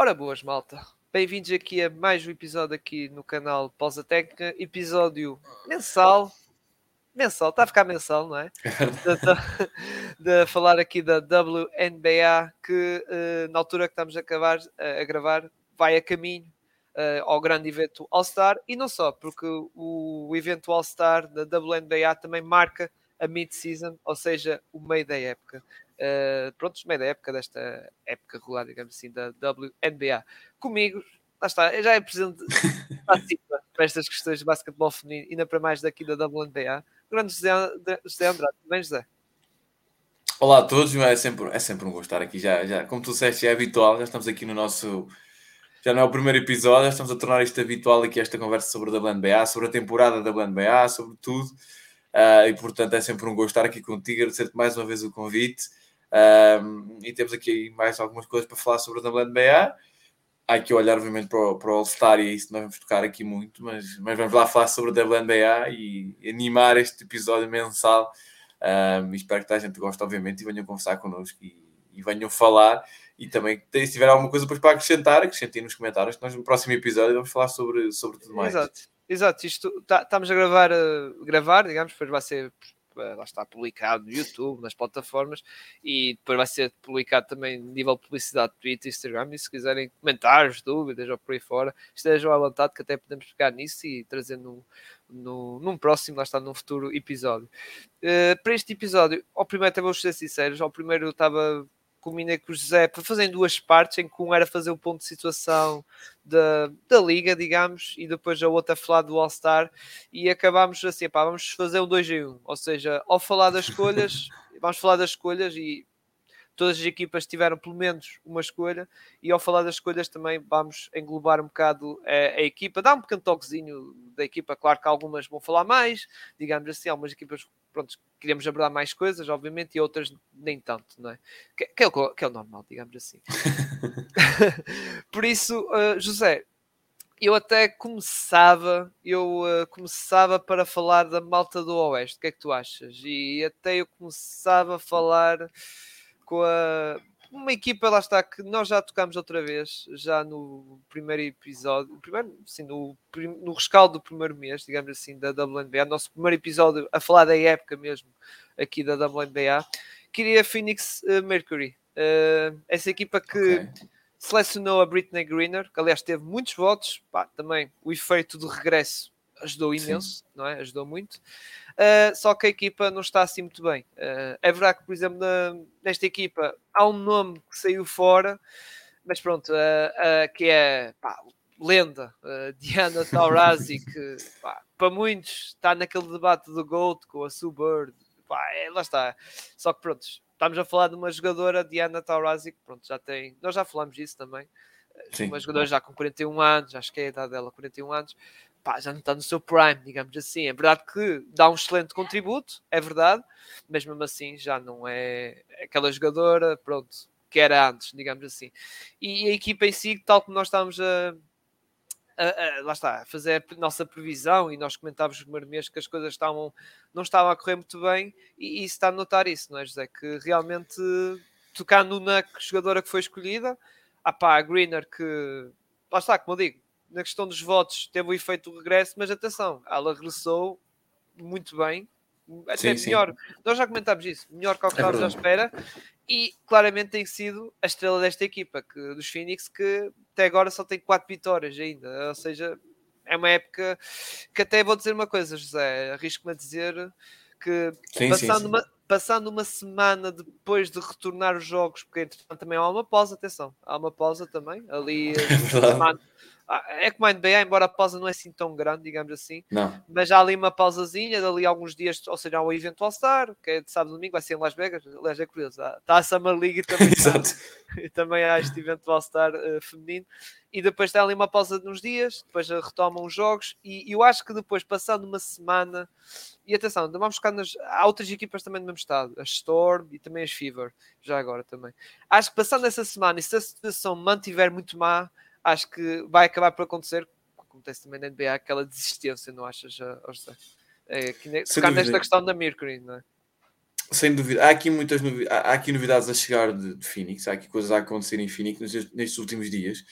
Ora boas, malta. Bem-vindos aqui a mais um episódio aqui no canal Pausa Técnica, episódio mensal. Mensal, está a ficar mensal, não é? de, de, falar aqui da WNBA, que uh, na altura que estamos a, acabar, uh, a gravar, vai a caminho uh, ao grande evento All-Star e não só, porque o, o evento All-Star da WNBA também marca a mid-season, ou seja, o meio da época. Uh, pronto, meio da época desta época regular, digamos assim, da WNBA. Comigo, lá está, eu já é presente para estas questões de basquetebol feminino, ainda para mais daqui da WNBA. Grande José, José Andrade, bem José? Olá a todos, é sempre, é sempre um gosto estar aqui. Já, já, como tu disseste, já é habitual, já estamos aqui no nosso. Já não é o primeiro episódio, já estamos a tornar isto habitual aqui, esta conversa sobre a WNBA, sobre a temporada da WNBA, sobre tudo. Uh, e portanto é sempre um gosto estar aqui contigo, agradecer-te mais uma vez o convite. Um, e temos aqui mais algumas coisas para falar sobre a WNBA. Há que olhar, obviamente, para o, para o All-Star e é isso nós vamos tocar aqui muito, mas, mas vamos lá falar sobre a WNBA e animar este episódio mensal. Um, espero que a gente goste, obviamente, e venham conversar connosco e, e venham falar. E também, se tiver alguma coisa para acrescentar, acrescentem nos comentários, nós no próximo episódio vamos falar sobre, sobre tudo mais. Exato, exato. Isto, tá, estamos a gravar, uh, gravar, digamos, depois vai ser lá está publicado no YouTube, nas plataformas e depois vai ser publicado também nível de publicidade Twitter, Instagram e se quiserem comentários, dúvidas ou por aí fora, estejam à vontade que até podemos pegar nisso e trazer no, no, num próximo, lá está, num futuro episódio. Uh, para este episódio, ao primeiro até vou ser sinceros, ao primeiro eu estava combinei com o José para fazer em duas partes, em que um era fazer o ponto de situação da, da liga, digamos, e depois a outra falar do All-Star, e acabámos assim, pá, vamos fazer um 2 em 1, um. ou seja, ao falar das escolhas, vamos falar das escolhas e todas as equipas tiveram pelo menos uma escolha, e ao falar das escolhas também vamos englobar um bocado a, a equipa, dar um pequeno toquezinho da equipa, claro que algumas vão falar mais, digamos assim, algumas equipas pronto, queríamos abordar mais coisas, obviamente, e outras nem tanto, não é? Que, que, é, o, que é o normal, digamos assim. Por isso, uh, José, eu até começava, eu uh, começava para falar da malta do Oeste, o que é que tu achas? E até eu começava a falar com a uma equipa, lá está, que nós já tocámos outra vez, já no primeiro episódio, primeiro, sim, no, no rescaldo do primeiro mês, digamos assim, da WNBA, nosso primeiro episódio a falar da época mesmo aqui da WNBA, queria Phoenix uh, Mercury. Uh, essa equipa que okay. selecionou a Britney Greener, que aliás teve muitos votos, pá, também o efeito do regresso ajudou imenso, sim. não é? Ajudou muito. Uh, só que a equipa não está assim muito bem. Uh, é verdade que, por exemplo, na, nesta equipa há um nome que saiu fora, mas pronto, uh, que é pá, lenda, Diana Taurasi, que pá, para muitos está naquele debate do GOAT com a Sue Bird, pá, é, lá está. Só que pronto, estamos a falar de uma jogadora, Diana Taurasi, que pronto, já tem, nós já falamos disso também, Sim. uma jogadora já com 41 anos, acho que é a idade dela, 41 anos, pá, já não está no seu prime, digamos assim. É verdade que dá um excelente contributo, é verdade, mas mesmo assim já não é aquela jogadora, pronto, que era antes, digamos assim. E a equipa em si, tal como nós estávamos a, a, a, lá está, a fazer a nossa previsão e nós comentávamos primeiro mês que as coisas estavam, não estavam a correr muito bem e, e se está a notar isso, não é, José? Que realmente tocando na jogadora que foi escolhida, ah pá, a Greener que, lá está, como eu digo, na questão dos votos teve o efeito do regresso, mas atenção, ela regressou muito bem, até sim, melhor. Sim. Nós já comentámos isso, melhor que o que é estávamos à espera, e claramente tem sido a estrela desta equipa, que, dos Phoenix, que até agora só tem quatro vitórias ainda, ou seja, é uma época que até vou dizer uma coisa, José, arrisco-me a dizer que sim, passando, Uma, passando uma semana depois de retornar os jogos, porque entretanto também há uma pausa, atenção, há uma pausa também, ali é semana, é como a NBA, embora a pausa não é assim tão grande, digamos assim, não. mas há ali uma pausazinha, dali alguns dias, ou seja, há o evento All-Star, que é de sábado e domingo, vai ser em Las Vegas, aliás é curioso, está a Summer League e também, e também há este evento All-Star uh, feminino, e depois tem ali uma pausa de uns dias, depois retomam os jogos, e, eu acho que depois, passando uma semana, e atenção, vamos ficar nas, há outras equipas também do mesmo estado, a Storm e também as Fever, já agora também. Acho que passando essa semana, e se a situação mantiver muito má, acho que vai acabar por acontecer, acontece também na NBA, aquela desistência, não achas, José? É, que, tocar nesta questão da Mercury, não é? sem dúvida. Há aqui muitas novidades, há aqui novidades a chegar de, de, Phoenix, há aqui coisas a acontecer em Phoenix nestes, nestes últimos dias.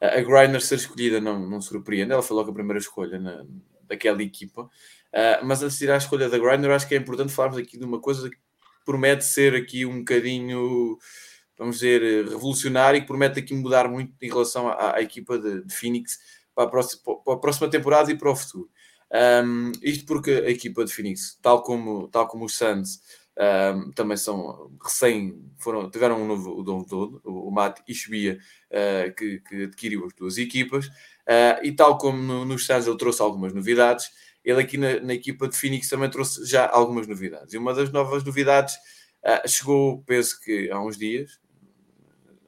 A Griner ser escolhida não, não surpreende, ela foi logo a primeira escolha na, daquela equipa. Uh, mas antes de ir à escolha da Griner, acho que é importante falarmos aqui de uma coisa que promete ser aqui um bocadinho, vamos dizer, revolucionário e que promete aqui mudar muito em relação à, à equipa de, de Phoenix para a, próxima, para a, próxima, temporada e para o futuro. Um, isto porque a equipa de Phoenix, tal como, tal como os Suns, um, também são recém, foram, tiveram um novo dono todo, o, o Matt Ishbia, uh, que, que, adquiriu as duas equipas, uh, e tal como no, nos Suns ele trouxe algumas novidades, ele aqui na, na, equipa de Phoenix também trouxe já algumas novidades. E uma das novas novidades uh, chegou, penso que há uns dias,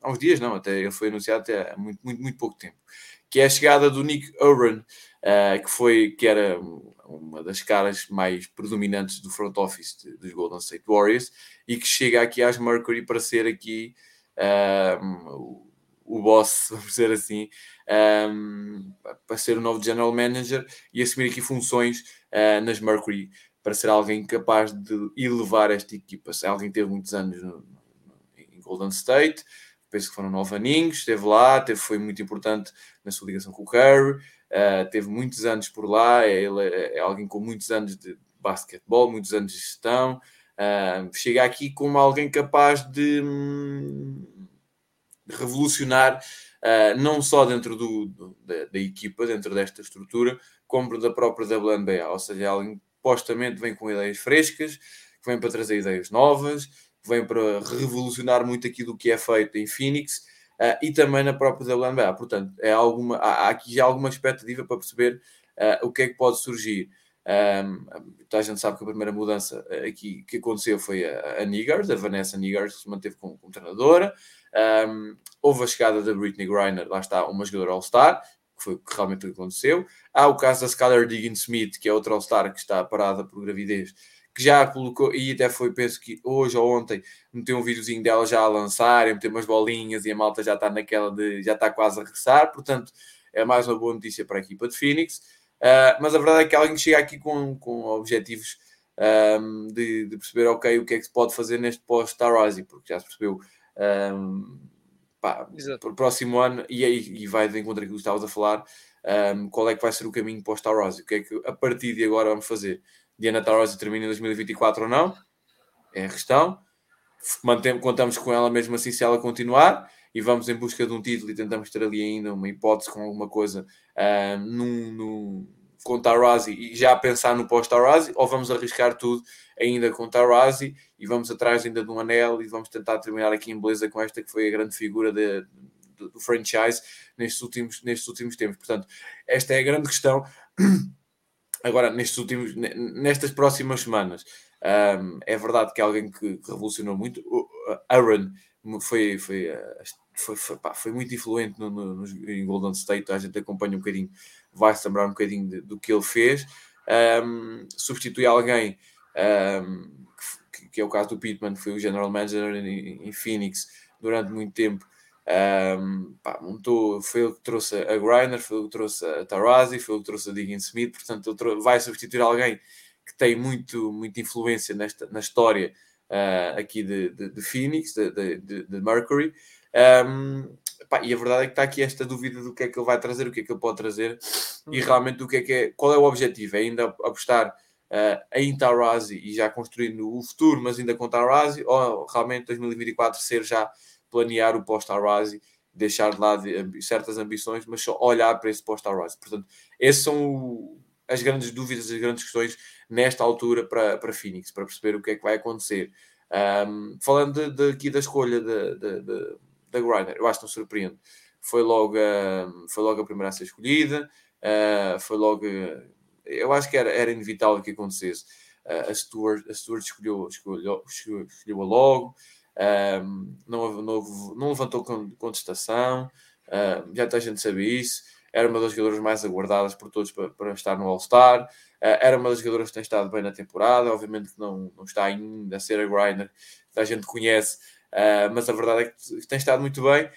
há uns dias não, até ele foi anunciado até há muito, muito, muito pouco tempo, que é a chegada do Nick Oren, uh, que foi, que era uma das caras mais predominantes do front office de, dos Golden State Warriors e que chega aqui às Mercury para ser aqui uh, o, o boss, vamos dizer assim, um, para ser o novo general manager e assumir aqui funções uh, nas Mercury para ser alguém capaz de elevar esta equipa. Se alguém teve muitos anos no, no, em Golden State, penso que foram nove aninhos, esteve lá, teve, foi muito importante na sua ligação com o Curry, uh, teve muitos anos por lá, é, ele é, é, alguém com muitos anos de basquetebol, muitos anos de gestão, uh, chega aqui como alguém capaz de, hum, de revolucionar uh, não só dentro do, do da, da, equipa, dentro desta estrutura, como da própria WNBA, ou seja, alguém supostamente vem com ideias frescas, que vem para trazer ideias novas, que vem para revolucionar muito aquilo que é feito em Phoenix uh, e também na própria WNBA. Portanto, é alguma, há, aqui já alguma expectativa para perceber uh, o que é que pode surgir. Um, a gente sabe que a primeira mudança aqui que aconteceu foi a, a a Vanessa Niggers, que se manteve como, como treinadora. Um, houve a chegada da Britney Griner, lá está, uma jogadora All-Star, que foi realmente o que aconteceu. Há o caso da Skylar Diggins Smith, que é outra All-Star que está parada por gravidez, que já colocou, e até foi, penso que hoje ou ontem, meteu um videozinho dela já a lançar, a meter umas bolinhas e a malta já está naquela de, já está quase a regressar, portanto é mais uma boa notícia para a equipa de Phoenix, uh, mas a verdade é que alguém chega aqui com, com objetivos um, de, de, perceber, ok, o que é que se pode fazer neste pós-Star Rising, porque já se percebeu um, pá, para o próximo ano, e, aí, e vai de encontro aquilo que estavas a falar, um, qual é que vai ser o caminho Rising, o que é que a partir de agora vamos fazer Diana Taurasi termina em 2024 ou não, é a questão. Mantemos, contamos com ela mesmo assim se ela continuar e vamos em busca de um título e tentamos ter ali ainda uma hipótese com alguma coisa uh, no, no, com Taurasi e já pensar no pós-Taurasi ou vamos arriscar tudo ainda com Taurasi e vamos atrás ainda de um anel e vamos tentar terminar aqui em beleza com esta que foi a grande figura de, de, do franchise nestes últimos, nestes últimos tempos. Portanto, esta é a grande questão agora nestes últimos, nestas próximas semanas. Um, é verdade que é alguém que, que revolucionou muito. O Aaron foi, foi, ah, foi, foi, pá, foi muito influente no, no, no, em Golden State. A gente acompanha um bocadinho, vai-se lembrar um bocadinho de, do que ele fez. Um, substitui alguém um, que, que, é o caso do Pittman, foi o general manager em, em Phoenix durante muito tempo um, pá, montou, foi ele que trouxe a Griner, foi ele que trouxe a Tarazi, foi ele que trouxe a Diggin Smith, portanto ele vai substituir alguém que tem muito, muita influência nesta, na história uh, aqui de, de, de Phoenix, de, de, de Mercury. Um, pá, e a verdade é que está aqui esta dúvida do que é que ele vai trazer, o que é que ele pode trazer e uhum. realmente do que é que é, qual é o objetivo, é ainda apostar uh, em Tarazi e já construindo o futuro, mas ainda com Tarazi, ou realmente 2024 ser já planear o pós-Arrazi, deixar de lado certas ambições, mas só olhar para esse pós-Arrazi. Portanto, essas são as grandes dúvidas, as grandes questões nesta altura para, para Phoenix, para perceber o que é que vai acontecer. Um, falando de, de, aqui da escolha da Griner, eu acho que não surpreende. Foi logo, a, foi logo a primeira a ser escolhida, uh, foi logo. Eu acho que era, era inevitável que acontecesse. Uh, a Stuart, a Stuart escolheu, escolheu, escolheu-a logo um, não, não, não, levantou contestação, uh, já toda a gente sabia isso. Era uma das jogadoras mais aguardadas por todos para, para estar no All-Star. Uh, era uma das jogadoras que tem estado bem na temporada. Obviamente que não, não está ainda a ser a grinder que a gente conhece, uh, mas a verdade é que tem estado muito bem.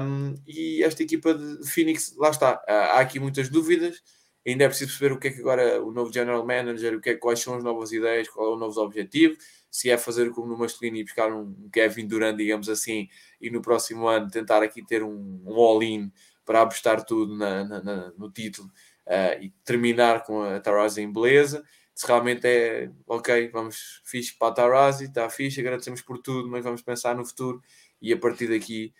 Um, e esta equipa de Phoenix, lá está. há aqui muitas dúvidas. Ainda é preciso perceber o que é que agora o novo General Manager, o que é, quais são as novas ideias, qual é o novo objetivo se é fazer como no masculino e buscar um Kevin Durant, digamos assim, e no próximo ano tentar aqui ter um, um all-in para apostar tudo na, na, na, no título uh, e terminar com a Tarazi em beleza. Se realmente é ok, vamos fixe para a Tarazi, está fixe, agradecemos por tudo, mas vamos pensar no futuro e a partir daqui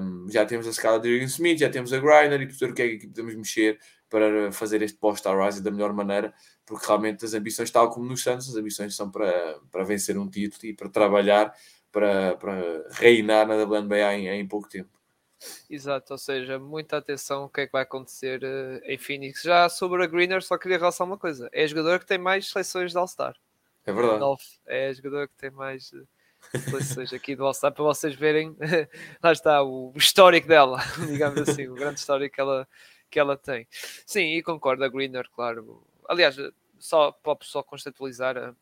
um, já temos a escala de Jürgen Smith, já temos a Griner e perceber o que é que podemos mexer para fazer este post-Tarazi da melhor maneira, porque realmente as ambições, tal como nos Santos, as ambições são para, para vencer um título e para trabalhar para, para reinar na WNBA em, em pouco tempo. Exato, ou seja, muita atenção o que é que vai acontecer uh, em Phoenix. Já sobre a Greener, só queria realçar uma coisa: é a jogadora que tem mais seleções de All-Star. É verdade. É a jogadora que tem mais uh, seleções aqui do All-Star para vocês verem. lá está o, o histórico dela, digamos assim, o grande histórico que ela, que ela tem. Sim, e concordo, a Greener, claro. Aliás, só para pessoal conceptualizar, uh,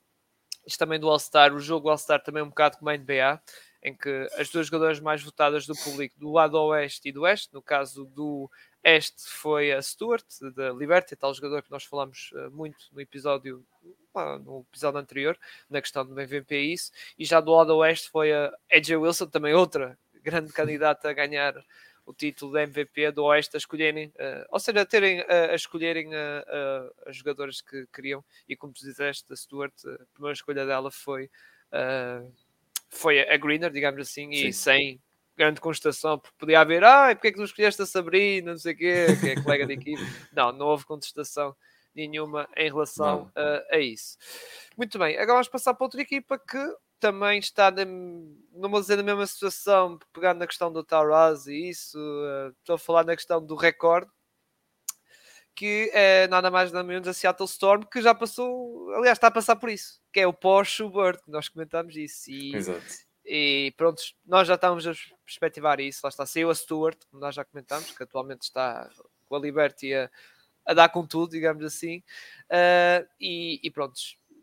isto também do All-Star, o jogo All-Star também é um bocado como a NBA em que as duas jogadoras mais votadas do público do lado oeste e do oeste, no caso do este foi a Stuart, da Liberty, tal jogador que nós falamos uh, muito no episódio no episódio anterior, na questão do MVP isso, e já do lado oeste foi a AJ Wilson, também outra grande candidata a ganhar o título de MVP do Oeste a escolherem, uh, ou seja, a terem uh, a escolherem uh, as jogadoras que queriam, e como tu disseste, a Stuart, a primeira escolha dela foi foi a Greener, digamos assim, e Sim. sem grande contestação, porque podia haver, ah, porque é que tu escolheste a Sabrina, não sei o quê, que é colega de equipe. Não, não houve contestação nenhuma em relação a, a, isso. Muito bem, agora vamos passar para outra equipa que também está, na, não vou dizer na mesma situação, pegando na questão do Taraz e isso, uh, estou a falar na questão do recorde, que é nada mais nada menos a Seattle Storm, que já passou, aliás, está a passar por isso, que é o pós-Schubert, nós comentámos isso. E, Exato. E pronto, nós já estávamos a perspectivar isso, lá está, saiu a Stewart, como nós já comentámos, que atualmente está com a Liberty a, a dar com tudo, digamos assim, uh, e, e pronto,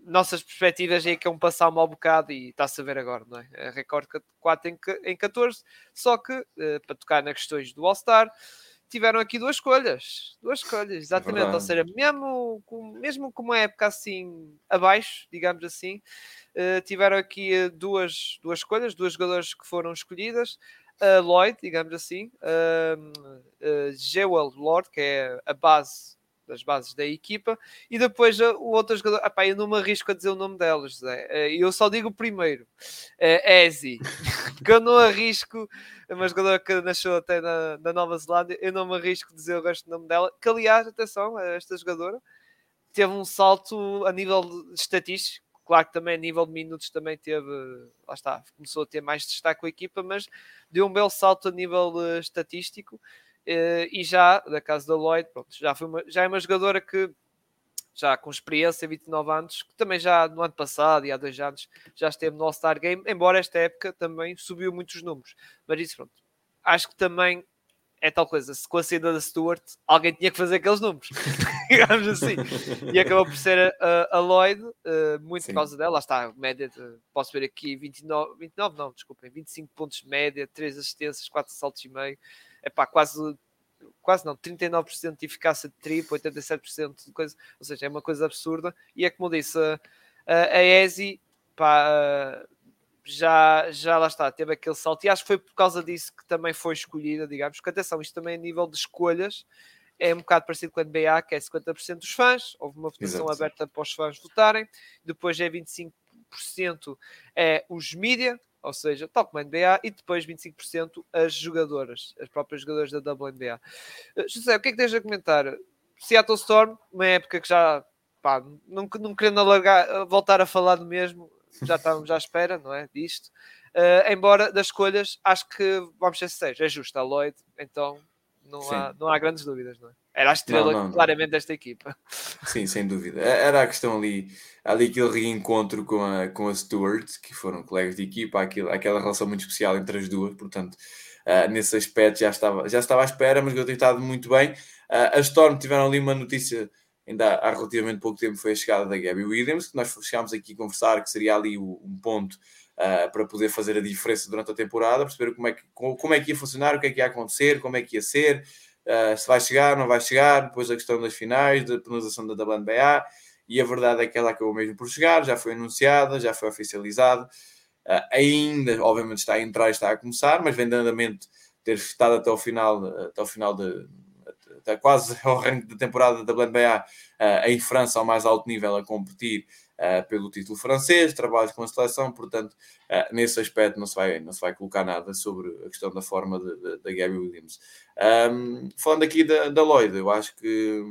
nossas perspectivas é que é um passar mau bocado e está-se a ver agora, não é? Recorde 4 em, em 14, só que uh, para tocar nas questões do All-Star, tiveram aqui duas escolhas. Duas escolhas, exatamente. É Ou seja, mesmo com, mesmo com uma época assim abaixo, digamos assim, uh, tiveram aqui uh, duas, duas escolhas, duas jogadoras que foram escolhidas. Uh, Lloyd, digamos assim, uh, uh, Jewel Lord, que é a base das bases da equipa, e depois o outro jogador, epá, eu não me arrisco a dizer o nome delas, José. Eh, eu só digo o primeiro, é Ezi, que eu não arrisco, é uma jogadora que nasceu até na, na, Nova Zelândia, eu não me arrisco a dizer o resto do nome dela, que aliás, atenção, esta jogadora teve um salto a nível estatístico, claro que também a nível de minutos também teve, lá está, começou a ter mais destaque com a equipa, mas deu um belo salto a nível estatístico e já, da casa da Lloyd, pronto, já, foi uma, já é uma jogadora que já com experiência, 29 anos, que também já no ano passado e há dois anos já esteve no All-Star Game, embora esta época também subiu muitos números. Mas isso, pronto, acho que também é tal coisa, se com a saída da Stewart alguém tinha que fazer aqueles números, digamos assim, e acabou por ser a, a Lloyd, uh, muito Sim. por causa dela, lá está, média, de, posso ver aqui 29, 29 não, desculpem, 25 pontos de média, 3 assistências, 4 saltos e meio, é pá, quase quase não, 39% de eficácia de triplo, 87% de coisa, ou seja, é uma coisa absurda. E é como eu disse, a, a, a ESI pá, já, já lá está, teve aquele salto, e acho que foi por causa disso que também foi escolhida, digamos, porque atenção, isto também a nível de escolhas é um bocado parecido com a NBA, que é 50% dos fãs, houve uma votação Exato. aberta para os fãs votarem, depois é 25% é os mídia, ou seja, tal como a NBA, e depois 25% as jogadoras, as próprias jogadoras da WNBA. Eh, José, o que é que tens a comentar? Seattle Storm, uma época que já, pá, não, não querendo alargar, eh, voltar a falar do mesmo, já estávamos à espera, não é, disto. Uh, embora das escolhas, acho que, vamos ser sérios, é justo a Lloyd, então não há, não há grandes dúvidas, não é? Era a estrela não, não, claramente não. desta equipa. Sim, sem dúvida. Era a questão ali, ali aquele reencontro com a, com a Stewart, que foram colegas de equipa, aquilo, aquela relação muito especial entre as duas, portanto, uh, nesse aspecto já estava, já estava à espera, mas eu tenho estado muito bem. Uh, a Storm tiveram ali uma notícia, ainda há relativamente pouco tempo, foi a chegada da Gabby Williams, que nós chegámos aqui a conversar, que seria ali um ponto uh, para poder fazer a diferença durante a temporada, perceber como é, que, como é que ia funcionar, o que é que ia acontecer, como é que ia ser uh, se vai chegar, não vai chegar, depois a questão das finais, da penalização da WNBA, e a verdade é que ela acabou mesmo por chegar, já foi anunciada, já foi oficializada. Uh, ainda, obviamente, está a entrar está a começar, mas vem andamento ter estado até o final, até o final de, quase ao ranking da temporada da WNBA uh, em França ao mais alto nível a competir uh, pelo título francês, trabalhos com a seleção, portanto, uh, nesse aspecto não se, vai, não se vai colocar nada sobre a questão da forma da Gabby Williams. Um, falando aqui da, da Lloyd, eu acho que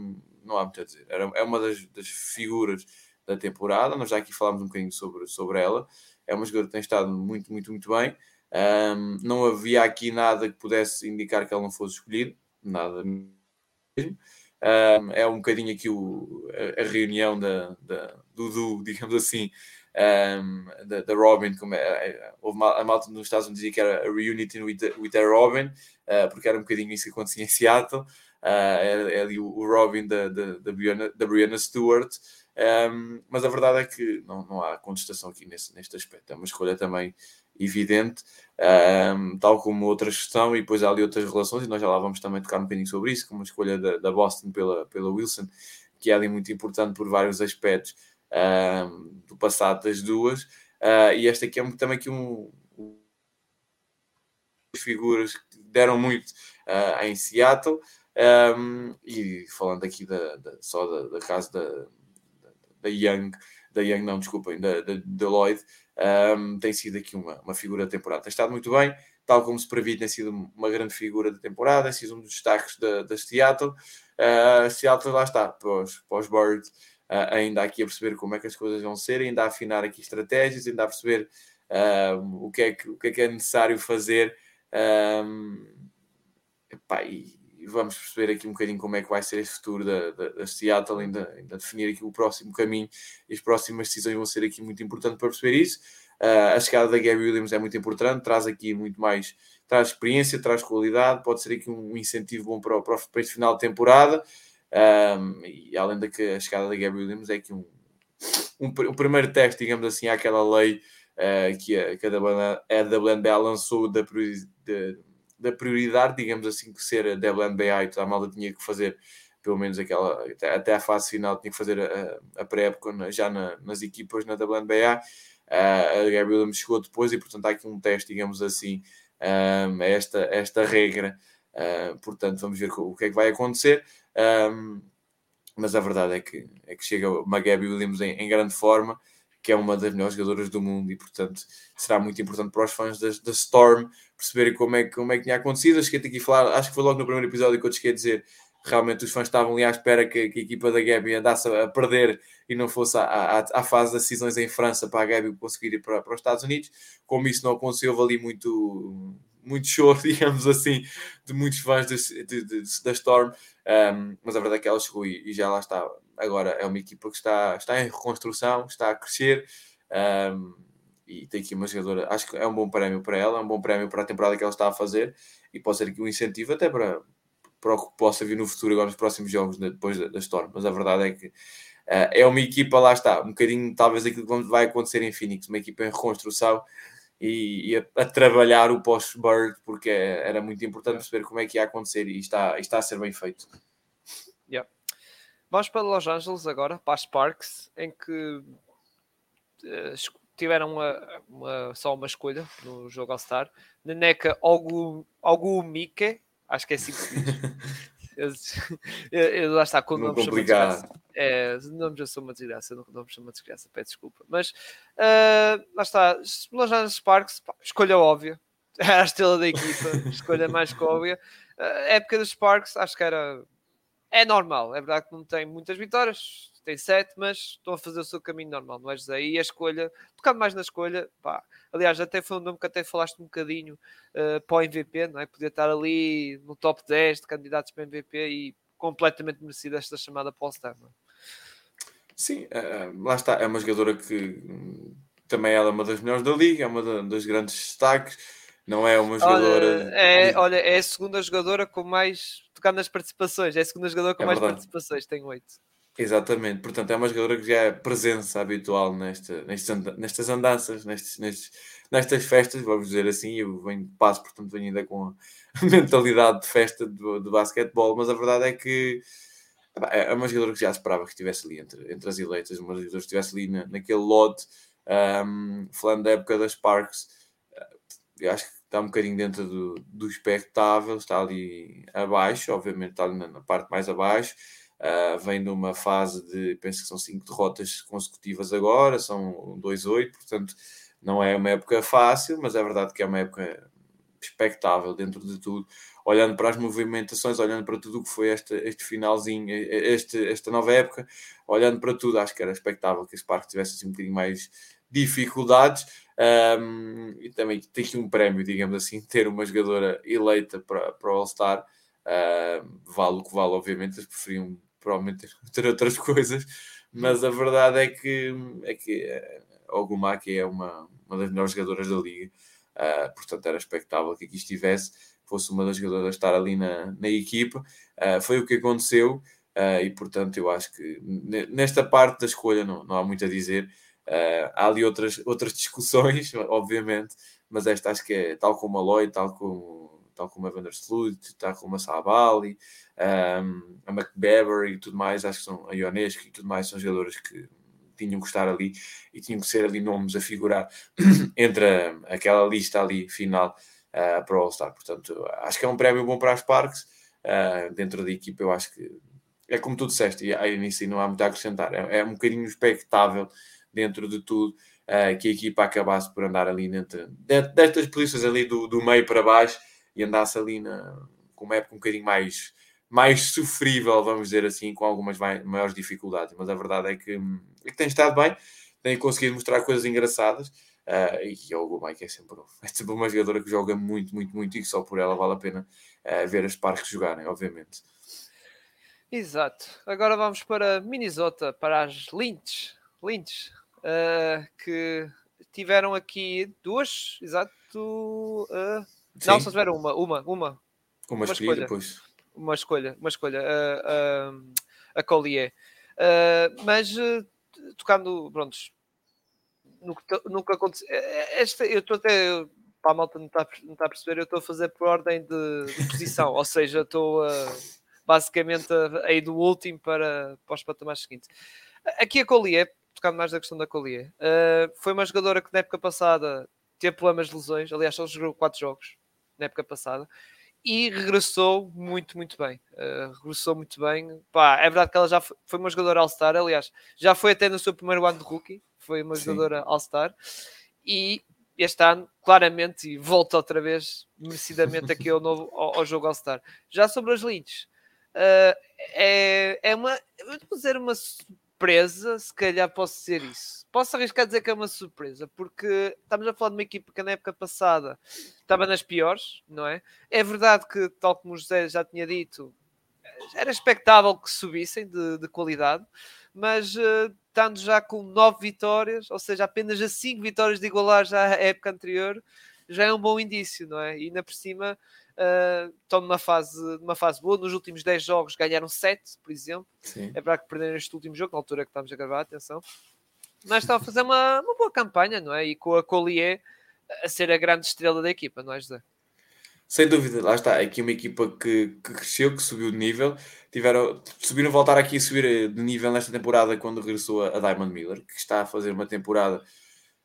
não há muito a dizer. Era, é uma das, das figuras da temporada, nós já aqui falámos um bocadinho sobre, sobre ela. É uma jogadora que tem estado muito, muito, muito bem. Um, não havia aqui nada que pudesse indicar que ela não fosse escolhida, nada mesmo. Um, é um bocadinho aqui o, a, a reunião da, da, do Du, digamos assim, um, da, da, Robin, como é, é, houve uma, a malta nos Estados Unidos dizia que era a reuniting with, the, with a Robin, uh, porque era um bocadinho isso que acontecia em Seattle, uh, é, é, ali o, o, Robin da, da, da, Brianna, da Brianna Stewart, um, mas a verdade é que não, não há contestação aqui nesse, neste aspecto, é uma escolha também evidente, um, tal como outras questão, e depois há ali outras relações, e nós já lá vamos também tocar um bocadinho sobre isso, como a escolha da, da Boston pela, pela Wilson, que é ali muito importante por vários aspectos um, do passado das duas, uh, e esta aqui é também aqui um, figuras que deram muito uh, em Seattle, um, e falando aqui da, da só da, da casa da, da Young, da Young, não, desculpem, da, da, Lloyd, um, tem sido aqui uma, uma figura da temporada. Tem estado muito bem, tal como se previa, tem sido uma grande figura da temporada, tem sido um dos destaques da, da Seattle. Uh, Seattle lá está, pós, pós Bird, uh, ainda aqui a perceber como é que as coisas vão ser, ainda a afinar aqui estratégias, ainda a perceber uh, o, que é que, o que é que é necessário fazer. Um, epá, e, e vamos perceber aqui um bocadinho como é que vai ser esse futuro da, da, da Seattle, ainda, ainda, definir aqui o próximo caminho e as próximas decisões vão ser aqui muito importantes para perceber isso. Uh, a chegada da Gabby Williams é muito importante, traz aqui muito mais, traz experiência, traz qualidade, pode ser aqui um incentivo bom para, para, para este final de temporada. Um, e além da que a chegada da Gabby Williams é aqui um, um, um primeiro teste, digamos assim, àquela lei uh, que, a, que a WNBA lançou da, da prioridade, digamos assim, que ser a WNBA toda a malta tinha que fazer pelo menos aquela, até a fase final tinha que fazer a, a pré-época já na, nas equipas na WNBA. Uh, a Gabriela me chegou depois e, portanto, há aqui um teste, digamos assim, um, esta, esta regra. Uh, portanto, vamos ver o que é que vai acontecer. Um, mas a verdade é que, é que chega uma Gabby Williams em, em grande forma que é uma das melhores jogadoras do mundo e, portanto, será muito importante para os fãs da, da Storm perceberem como é, como é que tinha acontecido. Acho que aqui falar, acho que foi logo no primeiro episódio que eu te dizer. Realmente os fãs estavam ali à espera que, que a equipa da Gabi andasse a perder e não fosse à, à, fase das decisões em França para a Gabi conseguir ir para, para os Estados Unidos. Como isso não aconteceu, houve ali muito, muito choro, digamos assim, de muitos fãs de, de, de, da Storm. Um, mas a verdade é que ela chegou e, e já lá está Agora é uma equipa que está, está em reconstrução, está a crescer um, e tem aqui uma jogadora. Acho que é um bom prémio para ela, é um bom prémio para a temporada que ela está a fazer e pode ser aqui um incentivo até para, para o que possa vir no futuro, agora nos próximos jogos, depois da, da Storm. Mas a verdade é que uh, é uma equipa, lá está, um bocadinho talvez aquilo que vai acontecer em Phoenix, uma equipa em reconstrução e, e a, a, trabalhar o post-bird, porque era muito importante perceber como é que ia acontecer e está, e está a ser bem feito. Vamos para Los Angeles agora, para as Sparks, em que uh, tiveram uma, uma, só uma escolha no jogo All-Star. Neneka Ogumike, acho que é assim que se diz. eu, eu, lá está, quando não me chamo desgraça. É, não me sou uma desgraça, não, não me chamo desgraça, peço desculpa. Mas uh, lá está, Los Angeles Sparks, pá, escolha óbvia. Era a estrela da equipa, escolha mais que óbvia. Uh, época dos Sparks, acho que era é normal, é verdade que não tem muitas vitórias, tem sete, mas estão a fazer o seu caminho normal, não é, José? E a escolha, tocando mais na escolha, pá, aliás, até foi um nome que até falaste um bocadinho uh, para o MVP, não é? Podia estar ali no top 10 de candidatos para MVP e completamente merecida esta chamada para All-Star, não é? Sim, uh, lá está, é uma jogadora que hum, também ela é uma das melhores da liga, é uma das grandes destaques não é uma jogadora. Olha, é, olha, é a segunda jogadora com mais. Tocando nas participações, é a segunda jogadora com é mais verdade. participações, tem oito. Exatamente, portanto é uma jogadora que já é presença habitual nesta, nestas, nestas andanças, nestes, nestes, nestas festas, vamos dizer assim. Eu venho de passo, portanto venho ainda com a mentalidade de festa de, de basquetebol, mas a verdade é que é uma jogadora que já esperava que estivesse ali entre, entre as eleitas, uma jogadora que estivesse ali na, naquele lote, um, falando da época das Sparks, eu acho que está um bocadinho dentro do, do expectável, está ali abaixo, obviamente está na, na parte mais abaixo, uh, vem de uma fase de, penso que são cinco derrotas consecutivas agora, são 2-8, portanto não é uma época fácil, mas é verdade que é uma época expectável dentro de tudo, olhando para as movimentações, olhando para tudo o que foi este, este finalzinho, este, esta nova época, olhando para tudo, acho que era expectável que esse parque tivesse assim, um bocadinho mais dificuldades. Um, e também tem aqui um prémio, digamos assim, ter uma jogadora eleita para, para o All-Star. Vale o que vale, obviamente, eles preferiam provavelmente ter outras coisas, mas a verdade é que, é que uh, Ogumaki é uma, uma das melhores jogadoras da liga, uh, portanto era expectável que aqui estivesse, fosse uma das jogadoras estar ali na, na equipa. Uh, foi o que aconteceu uh, e, portanto, eu acho que nesta parte da escolha não, não há muito a dizer. Uh, há ali outras, outras discussões, obviamente, mas esta acho que é tal como a Lloyd, tal como, tal como a Vandersloot, tal como a Sabali, um, a McBever e tudo mais, acho que são a Ionesco e tudo mais, são jogadores que tinham que estar ali e tinham que ser ali nomes a figurar entre a, aquela lista ali final uh, para o All-Star. Portanto, acho que é um prémio bom para as Parques. Uh, dentro da equipa, eu acho que é como tu disseste, e aí nisso não há muito a acrescentar. É, é um bocadinho expectável dentro de tudo uh, que a equipa acabasse por andar ali dentro, dentro destas posições ali do, do meio para baixo e andasse ali na, com uma época um bocadinho mais, mais sofrível, vamos dizer assim, com algumas maiores dificuldades. Mas a verdade é que, é que tem estado bem, tem conseguido mostrar coisas engraçadas. Uh, e o Mike é sempre, é sempre uma jogadora que joga muito, muito, muito e só por ela vale a pena uh, ver as parques jogarem, obviamente. Exato. Agora vamos para Minnesota, para as Lynch, Lynch uh, que tiveram aqui duas, exato. não, só tiveram uma, uma, uma. Uma, uma escolha, pois. Uma escolha, uma escolha, a Collier. mas tocando, prontos, nunca, nunca aconteceu. É, é, esta, eu estou até. Para a malta não está, não está a perceber, eu estou a fazer por ordem de, de posição, ou seja, estou a, basicamente a, a ir do último para, para os patamares seguintes. Aqui a Collier, tocando mais da questão da Collier, uh, foi uma jogadora que na época passada teve problemas de lesões, aliás, só jogou 4 jogos na época passada e regressou muito, muito bem. Uh, regressou muito bem. Pá, é verdade que ela já foi, foi uma jogadora All-Star, aliás, já foi até no seu primeiro ano de rookie, foi uma Sim. jogadora All-Star. E este ano, claramente, e volta outra vez, merecidamente, aqui ao, novo, ao, ao jogo All-Star. Já sobre as leads, uh, é, é uma, vou dizer uma surpresa, se calhar posso dizer isso. Posso arriscar dizer que é uma surpresa, porque estamos a falar de uma equipa que na época passada estava nas piores, não é? É verdade que, tal como o José já tinha dito, era expectável que subissem de, de qualidade, mas uh, estando já com nove vitórias, ou seja, apenas a cinco vitórias de igualar já a época anterior, já é um bom indício, não é? E ainda por cima uh, estão numa fase, numa fase boa. Nos últimos 10 jogos ganharam 7, por exemplo. Sim. É verdade que perderam este último jogo, na altura que estamos a gravar, atenção. Mas estão a fazer uma, uma boa campanha, não é? E com a Collier a ser a grande estrela da equipa, não é, José? Sem dúvida, lá está. Aqui uma equipa que, que cresceu, que subiu de nível. Tiveram, subiram voltar aqui a subir de nível nesta temporada quando regressou a, a Diamond Miller, que está a fazer uma temporada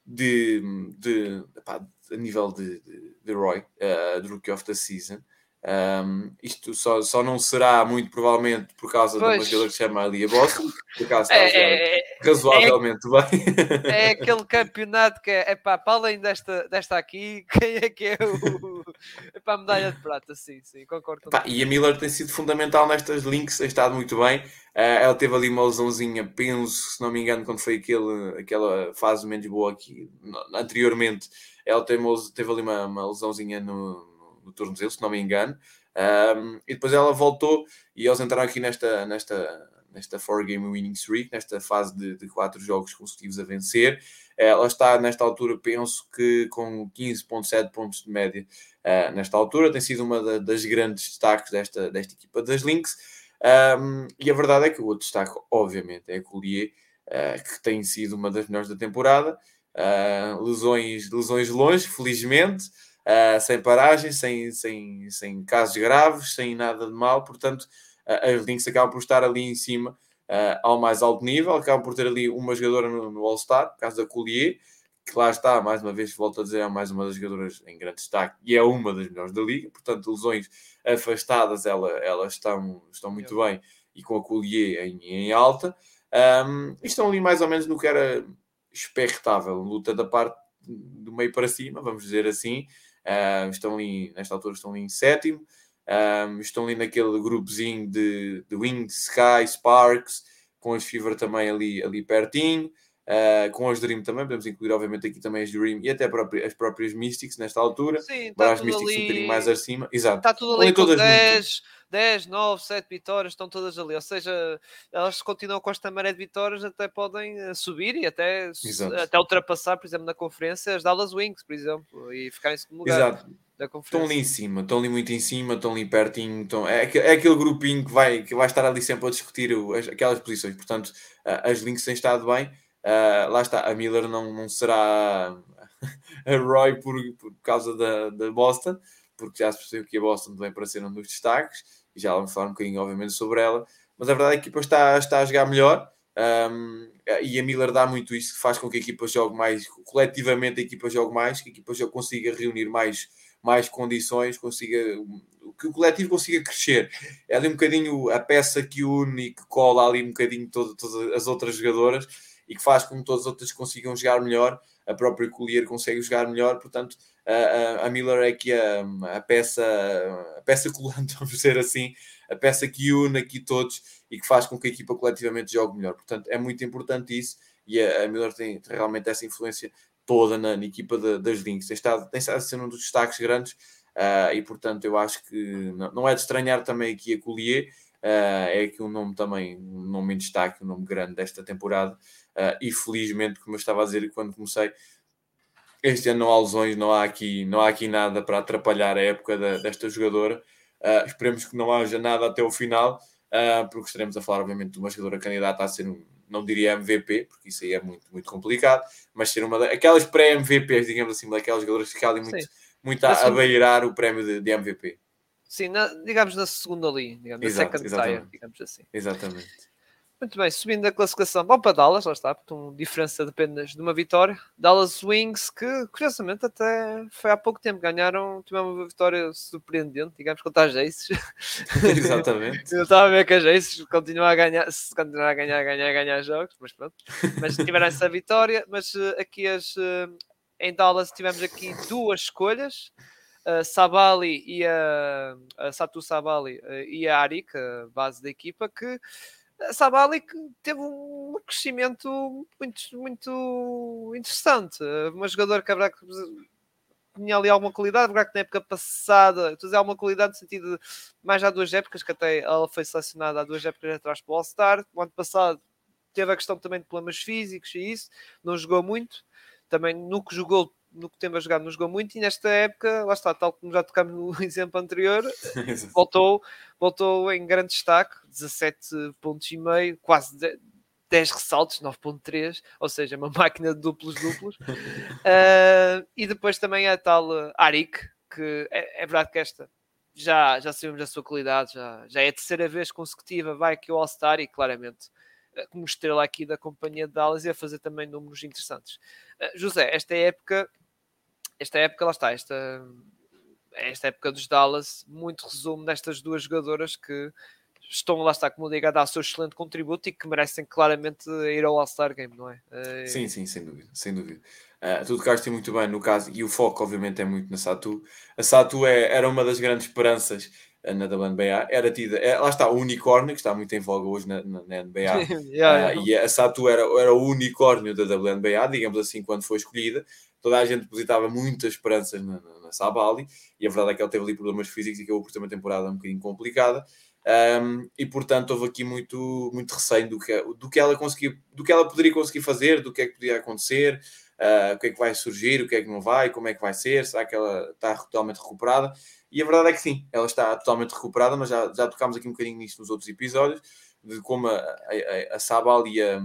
de, de, epá, a nível de, de, de Roy, uh, de Rookie of the Season. Um, isto só, só não será muito provavelmente por causa pois. de uma jogadora que se chama Alia Boston, por acaso está é, é, razoavelmente é, bem. É aquele campeonato que é, epá, para além desta, desta aqui, quem é que é o para a medalha de prata? Sim, sim, concordo. Epá, e a Miller tem sido fundamental nestas links, tem estado muito bem. Uh, ela teve ali uma lesãozinha, penso, se não me engano, quando foi aquele, aquela fase menos boa aqui anteriormente. Ela teve, teve ali uma, uma lesãozinha no no tornozelo, se não me engano. Um, e depois ela voltou e eles entraram aqui nesta, nesta, nesta four game winning streak, nesta fase de, de quatro jogos consecutivos a vencer. Ela está nesta altura, penso que com 15,7 pontos de média uh, nesta altura, tem sido uma da, das grandes destaques desta, desta equipa das Lynx. Um, e a verdade é que o outro destaque, obviamente, é a Collier, uh, que tem sido uma das melhores da temporada. Uh, lesões, lesões longe, felizmente uh, sem paragem, sem, sem, sem casos graves, sem nada de mal, portanto, as Lynx acabam por estar ali em cima uh, ao mais alto nível, acabam por ter ali uma jogadora no, no All-Star, caso da Collier, que lá está, mais uma vez, volto a dizer, é mais uma das jogadoras em grande destaque e é uma das melhores da liga, portanto, lesões afastadas, ela, elas estão, estão muito bem e com a Collier em, em alta. Um, estão ali mais ou menos no que era expectável, luta da parte do meio para cima, vamos dizer assim. Uh, estão ali, nesta altura, estão ali em sétimo. Um, estão ali naquele grupozinho de, de Wing, Sky, Sparks, com as Fever também ali, ali pertinho. Uh, com as Dream também, podemos incluir obviamente aqui também as Dream e até as próprias Mystics nesta altura. Sim, tá as Mystics ali... um bocadinho mais acima. Exato. Está tudo ali, ali com 10, 10, 9, 7 vitórias, estão todas ali. Ou seja, elas continuam com esta maré de vitórias, até podem eh, subir e até, até ultrapassar, por exemplo, na conferência, as Dallas Wings, por exemplo, e ficar em segundo lugar. Exato. Estão ali em cima, estão ali muito em cima, estão ali pertinho. Estão... É, é aquele grupinho que vai, que vai estar ali sempre a discutir aquelas posições. Portanto, as Lynx têm estado bem. Uh, lá está, a Miller não, não será a Roy por, por causa da, da Boston, porque já se percebeu que a Boston vem para ser um dos destaques, e já vamos falar um bocadinho, obviamente, sobre ela. Mas a verdade é que a equipa está, está a jogar melhor, um, e a Miller dá muito isso, que faz com que a equipa jogue mais, coletivamente a equipa jogue mais, que a equipa jogue, consiga reunir mais, mais condições, consiga que o coletivo consiga crescer. É ali um bocadinho a peça que une e que cola ali um bocadinho todo, todas as outras jogadoras e que faz com que todas as outras consigam jogar melhor. A própria Collier consegue jogar melhor, portanto, a, Miller é aqui a, a, peça, a peça colante, vamos dizer assim, a peça que une aqui todos e que faz com que a equipa coletivamente jogue melhor. Portanto, é muito importante isso e a, a Miller tem realmente essa influência toda na, na equipa de, das Lynx. Tem estado, tem estado ser um dos destaques grandes uh, e, portanto, eu acho que não, não, é de estranhar também aqui a Collier. Uh, é aqui um nome também, um nome em destaque, um nome grande desta temporada. Uh, e felizmente, como eu estava a dizer quando comecei, este ano não há lesões, não há aqui, não há aqui nada para atrapalhar a época da, desta jogadora. Uh, esperemos que não haja nada até o final, uh, porque estaremos a falar, obviamente, de uma jogadora candidata a ser, um, não diria MVP, porque isso aí é muito, muito complicado, mas ser uma daquelas pré-MVPs, digamos assim, daquelas jogadoras que ficam ali muito, muito a, a beirar o prémio de, de MVP. Sim, na, digamos na segunda linha, digamos, Exato, na second tier, digamos assim. Exatamente. Muito bem, subindo a classificação, vamos para Dallas, lá está, portanto, diferença apenas de uma vitória. Dallas Wings, que curiosamente até foi há pouco tempo, ganharam, tiveram uma vitória surpreendente, digamos, contra as Aces. Exatamente. Eu estava a ver que as Aces continuam a ganhar, se continuar a ganhar, ganhar, ganhar jogos, mas pronto. Mas tiveram essa vitória, mas uh, aqui as, uh, em Dallas tivemos aqui duas escolhas. A Sabali e a, a Satu Sabali uh, e a Arik, a base da equipa, que Sabali que teve um crescimento muito, muito interessante. Uma jogadora que haverá que tinha ali alguma qualidade, haverá que na época passada, estou a dizer alguma qualidade no sentido de mais há duas épocas, que até ela foi selecionada há duas épocas atrás para o All-Star. O ano passado teve a questão também de problemas físicos e isso, não jogou muito. Também que jogou no que teve a jogar, não jogou muito e nesta época, lá está, tal como já tocamos no exemplo anterior, voltou, voltou em grande destaque, 17 pontos e meio, quase 10 ressaltos, 9.3, ou seja, uma máquina de duplos duplos. uh, e depois também a tal Arik, que é, é, verdade que esta já, já sabemos a sua qualidade, já, já é a terceira vez consecutiva, vai aqui o All-Star e claramente eh, como estrela aqui da companhia de Dallas e a fazer também números interessantes. Uh, José, esta época esta época, lá está, esta, esta época dos Dallas, muito resumo nestas duas jogadoras que estão, lá está, como digo, a dar o seu excelente contributo e que merecem claramente ir ao All-Star Game, não é? Eh, sim, sim, sem dúvida, sem dúvida. Uh, tu tocaste muito bem no caso, e o foco, obviamente, é muito na Satu. A Satu é, era uma das grandes esperanças uh, na WNBA, era tida, é, lá está, o unicórnio, que está muito em voga hoje na, na, na NBA, yeah, uh, e a Satu era, era o unicórnio da WNBA, digamos assim, quando foi escolhida, toda a gente depositava muitas esperanças na, na, na Sabali, e a verdade é que ele teve ali problemas físicos e acabou por ter uma temporada um bocadinho complicada. Um, e portanto houve aqui muito, muito receio do que, do que ela conseguia, do que ela poderia conseguir fazer, do que é que podia acontecer, uh, o que é que vai surgir, o que é que não vai, como é que vai ser, será que ela está totalmente recuperada? E a verdade é que sim, ela está totalmente recuperada, mas já, já tocámos aqui um bocadinho nisto nos outros episódios, de como a, a, a e a,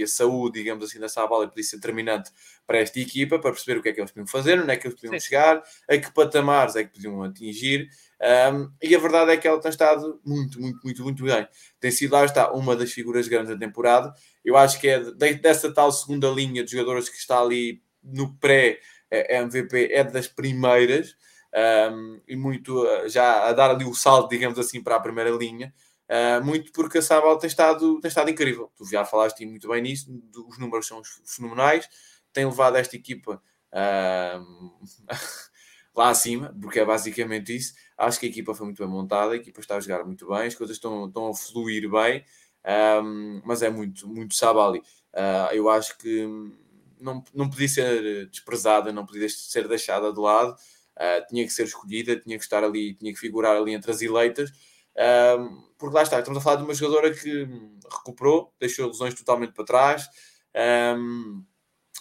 e a saúde, digamos assim, da Sabal podia ser determinante para esta equipa, para perceber o que é que eles podiam fazer, onde é que eles podiam Sim. chegar, a que patamares é que podiam atingir, Um, e a verdade é que ela tem estado muito, muito, muito, muito bem. Tem sido, lá está, uma das figuras grandes da temporada. Eu acho que é de, dessa tal segunda linha de jogadores que está ali no pré-MVP, é das primeiras. Um, e muito já a dar ali o salto, digamos assim, para a primeira linha. Uh, muito porque a Sabal tem estado, tem estado incrível. Tu já falaste muito bem nisso, os números são fenomenais. Tem levado esta equipa uh, lá acima, porque é basicamente isso. Acho que a equipa foi muito bem montada, a equipa está a jogar muito bem, as coisas estão, estão a fluir bem, um, mas é muito, muito Sabali. Uh, eu acho que não, não podia ser desprezada, não podia ser deixada de lado, tinha que ser escolhida, tinha que estar ali, tinha que figurar ali entre as eleitas. Um, porque lá está, estamos a falar de uma jogadora que recuperou, deixou lesões totalmente para trás. Um,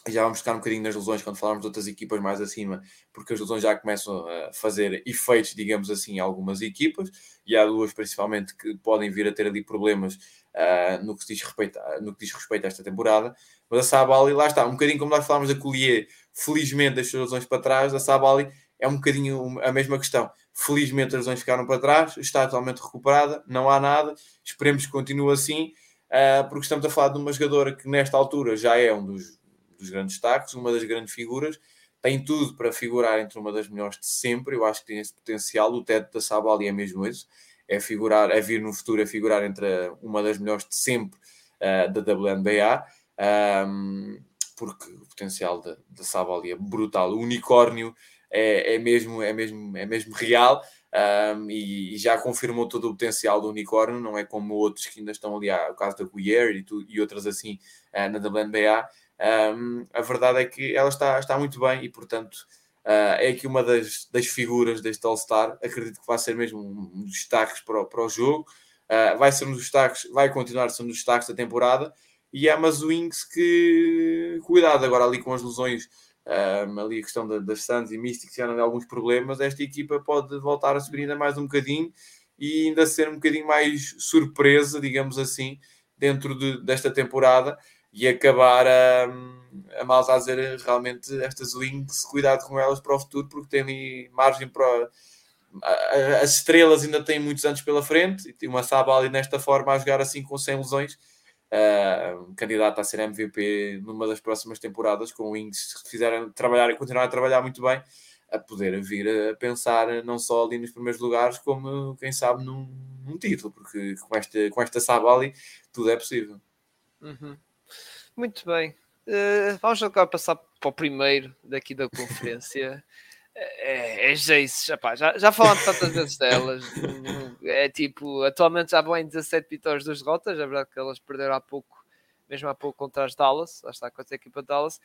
já vamos ficar um bocadinho nas lesões quando falarmos de outras equipas mais acima, porque as lesões já começam a fazer efeitos, digamos assim, em algumas equipas, e há duas principalmente que podem vir a ter ali problemas uh, no, que diz respeito a, no que diz respeito a esta temporada. Mas a Sabali, lá está, um bocadinho como nós falámos da Collier, felizmente deixou as lesões para trás, a Sabali é um bocadinho a mesma questão. Felizmente as lesões ficaram para trás, está totalmente recuperada, não há nada, esperemos que continue assim, uh, porque estamos a falar de uma jogadora que nesta altura já é um dos dos grandes destaques, uma das grandes figuras, tem tudo para figurar entre uma das melhores de sempre. Eu acho que tem esse potencial. O teto da Sabali é mesmo isso: é figurar, é vir no futuro a figurar entre uma das melhores de sempre uh, da WNBA. Um, porque o potencial da Sabali é brutal. O unicórnio é, é, mesmo, é, mesmo, é mesmo real um, e, e, já confirmou todo o potencial do unicórnio. Não é como outros que ainda estão ali, o caso da Guier e, tu, e outras assim uh, na WNBA. Um, a verdade é que ela está, está muito bem e, portanto, uh, é aqui uma das, das figuras deste All-Star. Acredito que vai ser mesmo um dos destaques para o, para o jogo. Uh, vai ser um dos destaques, vai continuar sendo um dos destaques da temporada. E a Wings que, cuidado agora ali com as lesões, um, ali a questão da, das Suns e já não alguns problemas. Esta equipa pode voltar a subir ainda mais um bocadinho e ainda ser um bocadinho mais surpresa, digamos assim, dentro de, desta temporada e acabar a, a a dizer realmente estas links, cuidado com elas para o futuro, porque tem ali margem para. As estrelas ainda têm muitos anos pela frente e tem uma Sabali nesta forma a jogar assim com 100 lesões. Candidato a ser MVP numa das próximas temporadas, com o Wings, se fizerem trabalhar e continuar a trabalhar muito bem, a poder vir a pensar não só ali nos primeiros lugares, como quem sabe num, num título, porque com esta, com esta Sabali tudo é possível. Uhum. Muito bem. Uh, vamos agora passar para o primeiro daqui da conferência. É, é Jace, já, já, já falamos tantas vezes delas. É tipo, atualmente já vão em 17 vitórias, 2 derrotas. É verdade que elas perderam há pouco, mesmo há pouco contra as Dallas. Lá está com a equipa de Dallas.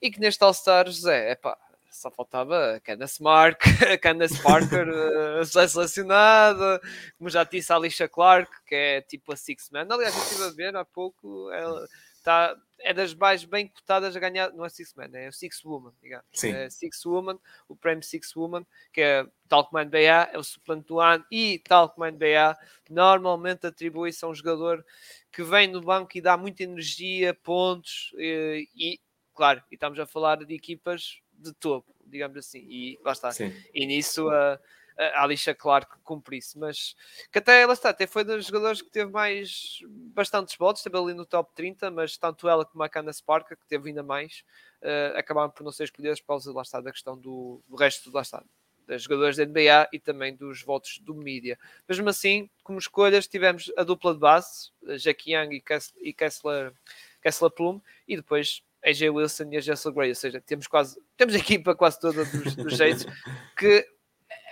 E que neste All-Star, José, é pá, só faltava a Candace, Mark, a Candace Parker uh, selecionada, como já disse a Alicia Clark, que é tipo a Six Man. Aliás, eu estive a ver há pouco, ela tá, é das mais bem cotadas a ganhar, não é Six Man, é o Six Woman, digamos. Sim. É Six Woman, o prémio Six Woman, que é tal como a NBA, é o suplente do ano, e tal como a NBA, normalmente atribui-se a um jogador que vem no banco e dá muita energia, pontos, e, e claro, e estamos a falar de equipas de topo, digamos assim, e lá está. Sim. E nisso a. Uh, a Alicia Clark cumpre isso, mas que até ela está, até foi dos jogadores que teve mais bastantes votos, esteve ali no top 30, mas tanto ela como a Candace Parker, que teve ainda mais, uh, acabaram por não ser escolhidas por causa lá está, da questão do, do resto lá está, das jogadoras da NBA e também dos votos do mídia. Mesmo assim, como escolhas, tivemos a dupla de base, Jackie Young e Kessler, Kessler Plum, e depois AJ Wilson e a Jessel Gray, ou seja, temos quase temos a equipa quase toda dos, dos jeitos que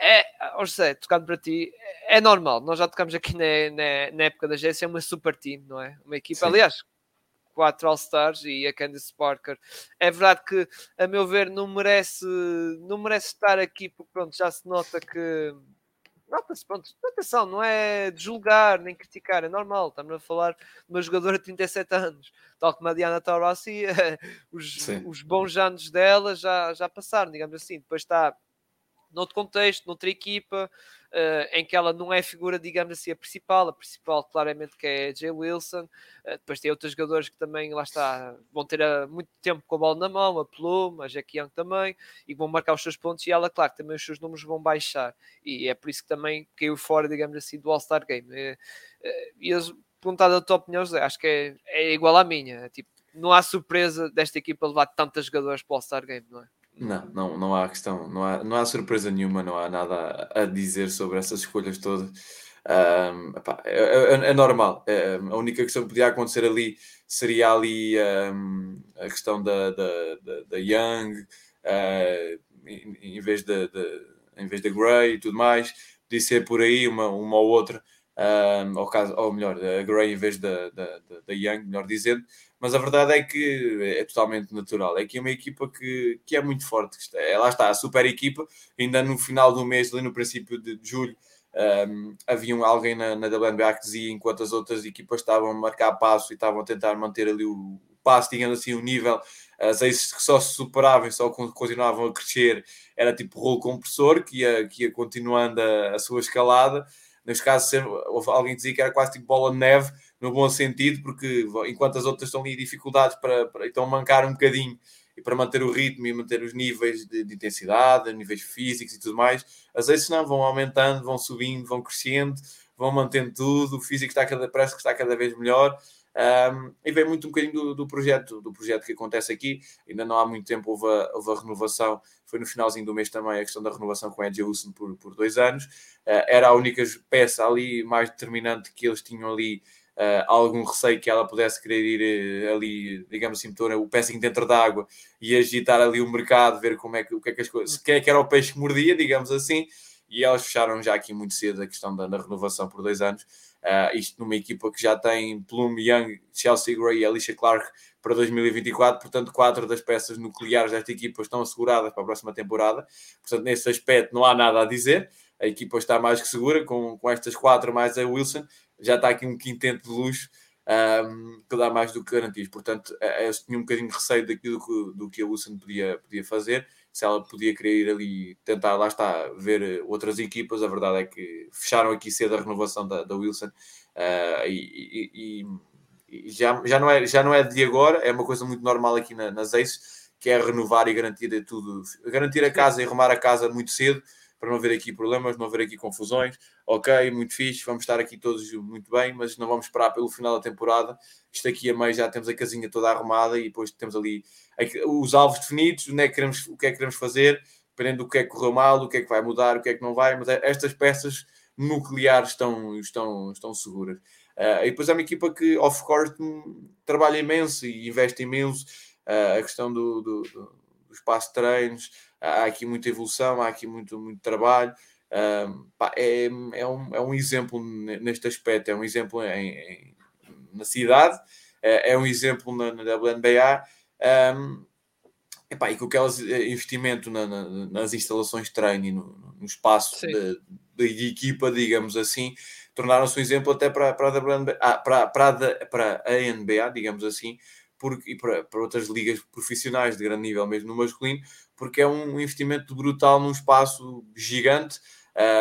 é, oh José, tocando para ti, é normal. Nós já tocamos aqui na, na, na época da GS, é uma super team, não é? Uma equipa, Sim. aliás, quatro All-Stars e a Candice Parker. É verdade que, a meu ver, não merece, não merece estar aqui, porque pronto, já se nota que. Nota-se, pronto, atenção, não é de julgar nem criticar, é normal. Estamos a falar de uma jogadora de 37 anos, tal como a Diana Taurasi, os, os bons anos dela já, já passaram, digamos assim. Depois está noutro contexto, noutra equipa, uh, em que ela não é figura, digamos assim, a principal. A principal, claramente, que é Jay Wilson. Uh, depois tem outros jogadores que também, lá está, vão ter uh, muito tempo com a bola na mão, a Plum, a Jackie Young também, e vão marcar os seus pontos. E ela, claro, também os seus números vão baixar. E é por isso que também caiu fora, digamos assim, do All-Star Game. E, e eles perguntar a tua opinião, José, acho que é, é igual à minha. Tipo, não há surpresa desta equipa levar tantos jogadores para o All-Star Game, não é? Não, não, não há questão, não há, não há surpresa nenhuma, não há nada a, dizer sobre essas escolhas todas. Um, epá, é, é, é, normal. É, a única questão que podia acontecer ali seria ali um, a questão da, da, da, da Young uh, em, em, vez da em vez da Gray e tudo mais. Podia ser por aí uma, uma ou outra, um, ou, caso, ou melhor, a Gray em vez da, da, da Young, melhor dizendo mas a verdade é que é totalmente natural. É que é uma equipa que, que é muito forte. É, lá está, a super equipa, ainda no final do mês, ali no princípio de julho, um, havia alguém na, na WNBA que dizia, enquanto as outras equipas estavam a marcar passo e estavam a tentar manter ali o passo, digamos assim, o nível, as aces que só se superavam e só continuavam a crescer, era tipo rolo compressor, que ia, que ia continuando a, a sua escalada. Neste caso, houve alguém que dizia que era quase tipo bola de neve, no bom sentido, porque enquanto as outras estão ali dificuldades para, para então mancar um bocadinho e para manter o ritmo e manter os níveis de, de intensidade, níveis físicos e tudo mais, as vezes não vão aumentando, vão subindo, vão crescendo, vão mantendo tudo, o físico está cada, parece que está cada vez melhor. Um, e vem muito um bocadinho do, do, projeto, do projeto que acontece aqui. Ainda não há muito tempo houve a, houve a renovação, foi no finalzinho do mês também a questão da renovação com Edge Wilson por, por dois anos. Uh, era a única peça ali mais determinante que eles tinham ali uh, algum receio que ela pudesse querer ir uh, ali, digamos assim, meter o pezinho dentro da água e agitar ali o mercado, ver como é que, o que é que as coisas, quem é que era o peixe que mordia, digamos assim, e elas fecharam já aqui muito cedo a questão da, da renovação por dois anos. Uh, isto numa equipa que já tem Plum, Young, Chelsea Gray e Alicia Clark para 2024, portanto, quatro das peças nucleares desta equipa estão asseguradas para a próxima temporada. Portanto, nesse aspecto não há nada a dizer. A equipa está mais que segura com, com estas quatro mais a Wilson já está aqui um quinteto de luxo um, que dá mais do que garantias. Portanto, eu tinha um bocadinho de receio daquilo que, do que a Wilson podia, podia fazer. Se ela podia querer ir ali tentar, lá está, ver outras equipas, a verdade é que fecharam aqui cedo a renovação da, da Wilson uh, e, e, e, já, já, não é, já não é de agora, é uma coisa muito normal aqui na, nas Aces, que é renovar e garantir tudo, garantir a casa e arrumar a casa muito cedo para não haver aqui problemas, não haver aqui confusões. Ok, muito fixe, vamos estar aqui todos muito bem, mas não vamos esperar pelo final da temporada. Isto aqui a meio já temos a casinha toda arrumada e depois temos ali os alvos definidos, onde é que queremos, o que é que queremos fazer, dependendo do que é que correu mal, do que é que vai mudar, o que é que não vai, mas estas peças nucleares estão, estão, estão seguras. Uh, e depois é uma equipa que off-court trabalha imenso e investe imenso. Uh, a questão do, do, do espaço de treinos, há aqui muita evolução, há aqui muito, muito trabalho. Um, pá, é, é, um, é um exemplo neste aspecto, é um exemplo em, em, na cidade, é, é, um exemplo na, na WNBA. Um, epá, e com aquele investimento na, na, nas instalações de treino e no, no espaço de, de, equipa, digamos assim, tornaram-se um exemplo até para, para, a WNBA, ah, para, para, para a NBA, digamos assim, porque, e para, para outras ligas profissionais de grande nível, mesmo no masculino, porque é um investimento brutal num espaço gigante.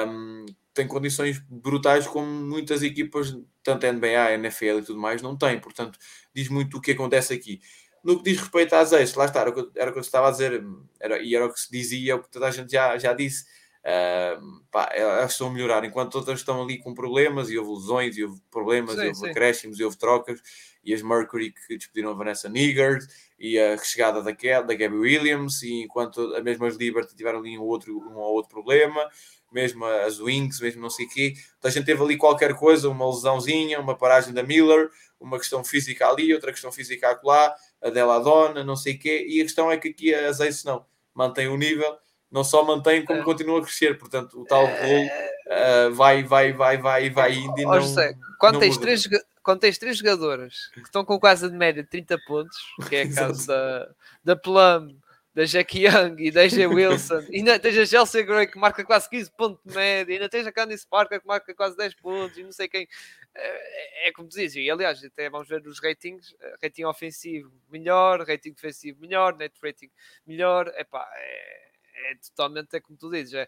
Um, tem condições brutais como muitas equipas, tanto a NBA, NFL e tudo mais, não têm. Portanto, diz muito o que acontece aqui. No que diz respeito às ex, lá está, era o que, era o que eu estava a dizer, era, e era o que se dizia, é o que toda a gente já, já disse. Uh, pá, elas estão a melhorar, enquanto outras estão ali com problemas, e houve lesões, e houve problemas, sim, e houve sim. acréscimos, e houve trocas e as Mercury que despediram a Vanessa Niggard e a chegada da, da Gabby Williams, e enquanto as mesmas Liberty tiveram ali um, outro, um ou outro problema, mesmo as Wings, mesmo não sei o quê. Então a gente teve ali qualquer coisa, uma lesãozinha, uma paragem da Miller, uma questão física ali, outra questão física acolá, a dela Dona, não sei o quê, e a questão é que aqui as Ace não, mantém o nível, não só mantém, como é. continua a crescer, portanto o tal rolo uh, vai, vai, vai, vai, vai indo e não... Sei, quando, tens três, quando tens três jogadoras que estão com quase de média 30 pontos, que é a caso da, da Plum, da Jackie Young e da AJ Wilson, e ainda tens a Chelsea Gray que marca quase 15 pontos de média, e ainda tens a Candice Parker que marca quase 10 pontos, e não sei quem. É, é como dizes, e aliás, até vamos ver os ratings: rating ofensivo melhor, rating defensivo melhor, net rating melhor. Epá, é, é totalmente é como tu dizes. É,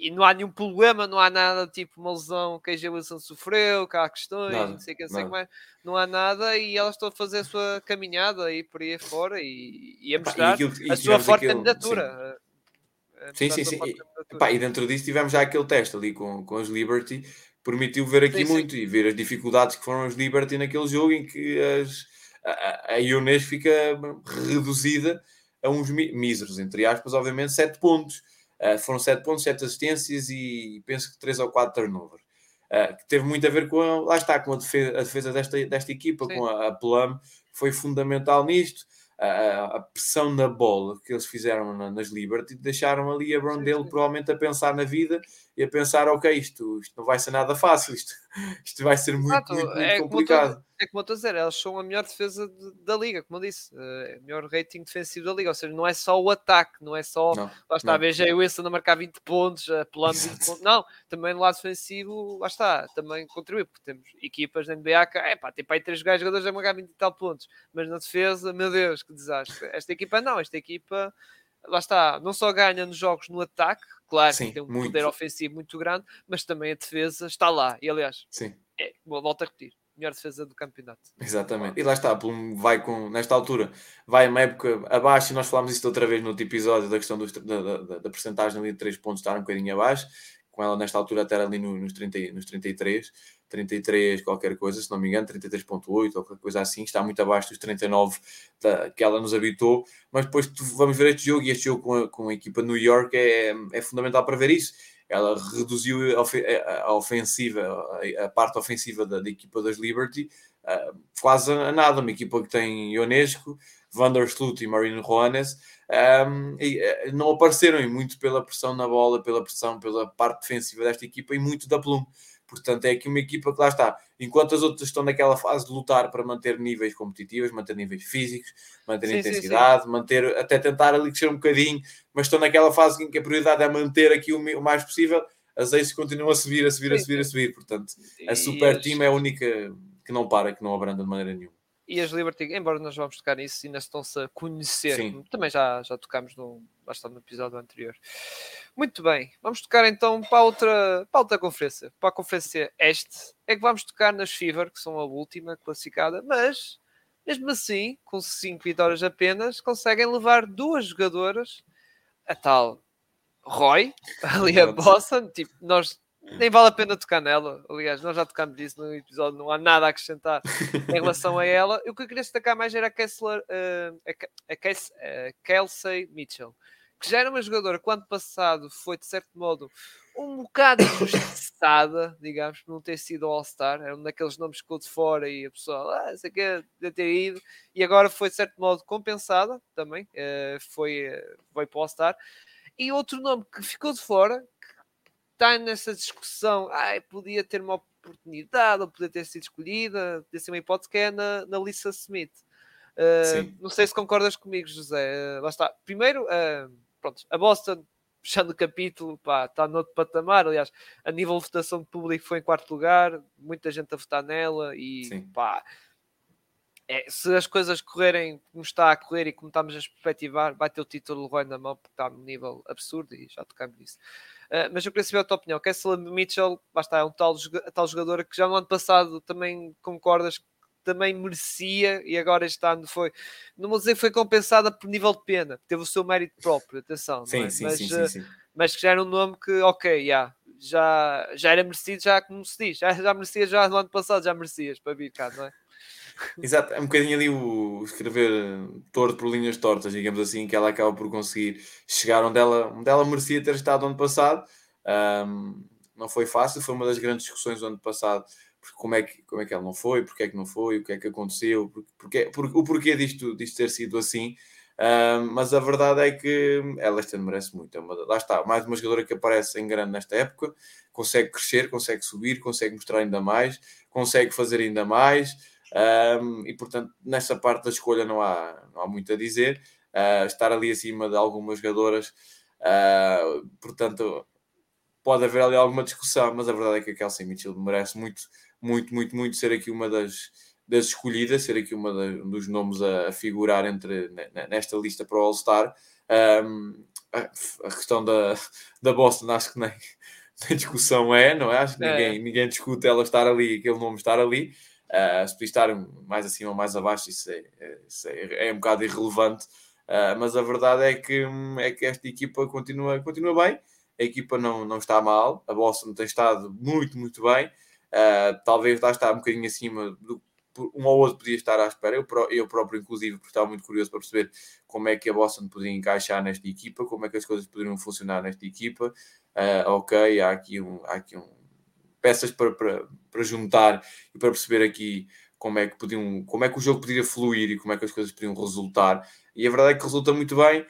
e não há nenhum problema, não há nada tipo uma lesão que a G. Wilson sofreu, que há questões, nada, não sei o que, não sei mais, não há nada e elas estão a fazer a sua caminhada aí por aí fora e, e a mostrar e aquilo, a sua forte aquilo, candidatura. Sim, sim, sim. sim. E, pá, e, dentro disso tivemos já aquele teste ali com, com as Liberty, permitiu ver aqui sim, muito sim. e ver as dificuldades que foram as Liberty naquele jogo em que as, a, a Ionês fica reduzida a uns míseros, entre aspas, obviamente, 7 pontos. Uh, foram 7 pontos, 7 assistências e penso que 3 ou 4 turnovers. Uh, que teve muito a ver com a, lá está, com a defesa, a defesa desta, desta equipa, Sim. com a, a Plum, foi fundamental nisto. A, a, pressão na bola que eles fizeram na, nas Liberty deixaram ali a Brondale provavelmente a pensar na vida e a pensar, ok, isto, isto não vai ser nada fácil, isto, isto vai ser muito, muito, muito, é complicado. é como eu estou a dizer, elas são a melhor defesa de, da liga, como eu disse, é o melhor rating defensivo da liga, ou seja, não é só o ataque, não é só, não, lá está, não. a BJ Wilson a marcar 20 pontos, a Plum 20 pontos, não, também no lado defensivo, lá está, também contribui, porque temos equipas da NBA que, é pá, tem para aí 3 jogadores a marcar 20 e tal pontos, mas na defesa, meu Deus, que desastre. Esta equipa não, esta equipa lá está, não só ganha nos jogos no ataque, claro, Sim, tem um muito. poder ofensivo muito grande, mas também a defesa está lá. E aliás, Sim. É, volto a repetir, melhor defesa do campeonato. Exatamente. E lá está, vai com, nesta altura, vai uma época abaixo, e nós falámos isto outra vez no outro episódio da questão dos, da, da, da porcentagem ali de 3 pontos estar um bocadinho abaixo, com ela nesta altura até ali nos, 30, nos 33, 33 qualquer coisa, se não me engano, 33.8 ou qualquer coisa assim, está muito abaixo dos 39 da, que ela nos habitou, mas depois vamos ver este jogo e este jogo com a, com a equipa New York é, é fundamental para ver isso. Ela reduziu a, ofensiva, a, parte ofensiva da, da equipa das Liberty uh, quase a nada. Uma equipa que tem Ionesco, Vandersloot e Marino Juanes um, e, uh, não apareceram muito pela pressão na bola, pela pressão, pela parte defensiva desta equipa e muito da Plum. Portanto, é aqui uma equipa que lá está. Enquanto as outras estão naquela fase de lutar para manter níveis competitivos, manter níveis físicos, manter sim, intensidade, sim, sim. manter, até tentar ali crescer um bocadinho, mas estão naquela fase em que a prioridade é manter aqui o, mais possível, as Aces continuam a subir, a subir, a subir, a subir. Portanto, a super team é a única que não para, que não abranda de maneira nenhuma e as Liberty, embora nós vamos tocar nisso, ainda estão-se a conhecer. Também já, já tocámos bastante no episódio anterior. Muito bem, vamos tocar então para outra, para outra conferência, para a conferência Este. É que vamos tocar nas Fever, que são a última classificada, mas mesmo assim, com 5 vitórias apenas, conseguem levar duas jogadoras, a tal Roy, ali a Boston. Tipo, nós nem vale a pena tocar nela. Aliás, nós já tocámos disso no episódio, não há nada a acrescentar em relação a ela. O que eu queria destacar mais era a, Kessler, uh, a, Kess, a Kelsey Mitchell, que já era uma jogadora que ano passado foi, de certo modo, um bocado injustiçada, digamos, por não ter sido All-Star. Era um daqueles nomes que ficou de fora e a pessoa, ah, isso aqui é de ter ido. E agora foi, de certo modo, compensada também. Uh, foi, uh, foi para o All-Star. E outro nome que ficou de fora, está nessa discussão, ai, podia ter uma oportunidade, ou podia ter sido escolhida, podia ser uma hipótese que é na, na Lisa Smith. Uh, não sei se concordas comigo, José. Uh, lá está. Primeiro, uh, pronto, a Boston, fechando o capítulo, pá, está no outro patamar. Aliás, a nível de votação de público foi em quarto lugar, muita gente a votar nela e Sim. pá. É, se as coisas correrem como está a correr e como estamos a perspectivar, vai ter o título Roy na mão porque está num nível absurdo e já tocamos nisso. Uh, mas eu queria saber a tua opinião. Kessler Mitchell, basta, é um tal, tal jogador que já no ano passado também concordas que também merecia e agora este ano foi, não vou dizer que foi compensada por nível de pena, teve o seu mérito próprio, atenção, sim, é? sim, mas, sim, sim, sim, mas que já era um nome que, ok, yeah, já, já era merecido, já como se diz, já, já merecia já no ano passado, já merecias para vir cá, não é? Exato, é um bocadinho ali o escrever torto por linhas tortas, digamos assim, que ela acaba por conseguir chegar onde ela, onde ela merecia ter estado ano passado. Um, não foi fácil, foi uma das grandes discussões do ano passado, porque como é que, como é que ela não foi, porque é que não foi, o que é que aconteceu, porque, porque o porquê disto, disto ter sido assim. Um, mas a verdade é que ela este ano merece muito. É uma, lá está, mais uma jogadora que aparece em grande nesta época, consegue crescer, consegue subir, consegue mostrar ainda mais, consegue fazer ainda mais. Um, e portanto, nessa parte da escolha não há, não há muito a dizer. Uh, estar ali acima de algumas jogadoras, uh, portanto, pode haver ali alguma discussão, mas a verdade é que a Kelsey Mitchell merece muito, muito, muito, muito ser aqui uma das, das escolhidas, ser aqui uma das, um dos nomes a, a, figurar entre, nesta lista para o All-Star. Um, a, a, questão da, da Boston acho que nem, nem discussão é, não é? Acho que ninguém, é. ninguém discute ela estar ali, aquele nome estar ali. Uh, se podia estar mais acima ou mais abaixo, isso é, é, isso é, é um bocado irrelevante. Uh, mas a verdade é que, é que esta equipa continua, continua bem, a equipa não, não está mal, a Boston tem estado muito, muito bem. Uh, talvez lá está um bocadinho acima do um ou outro podia estar à espera, eu, eu próprio, inclusive, porque estava muito curioso para perceber como é que a Boston podia encaixar nesta equipa, como é que as coisas poderiam funcionar nesta equipa. Uh, ok, há aqui, um, há aqui um, peças para, para, para juntar e para perceber aqui como é que podiam, como é que o jogo poderia fluir e como é que as coisas podiam resultar. E a verdade é que resulta muito bem.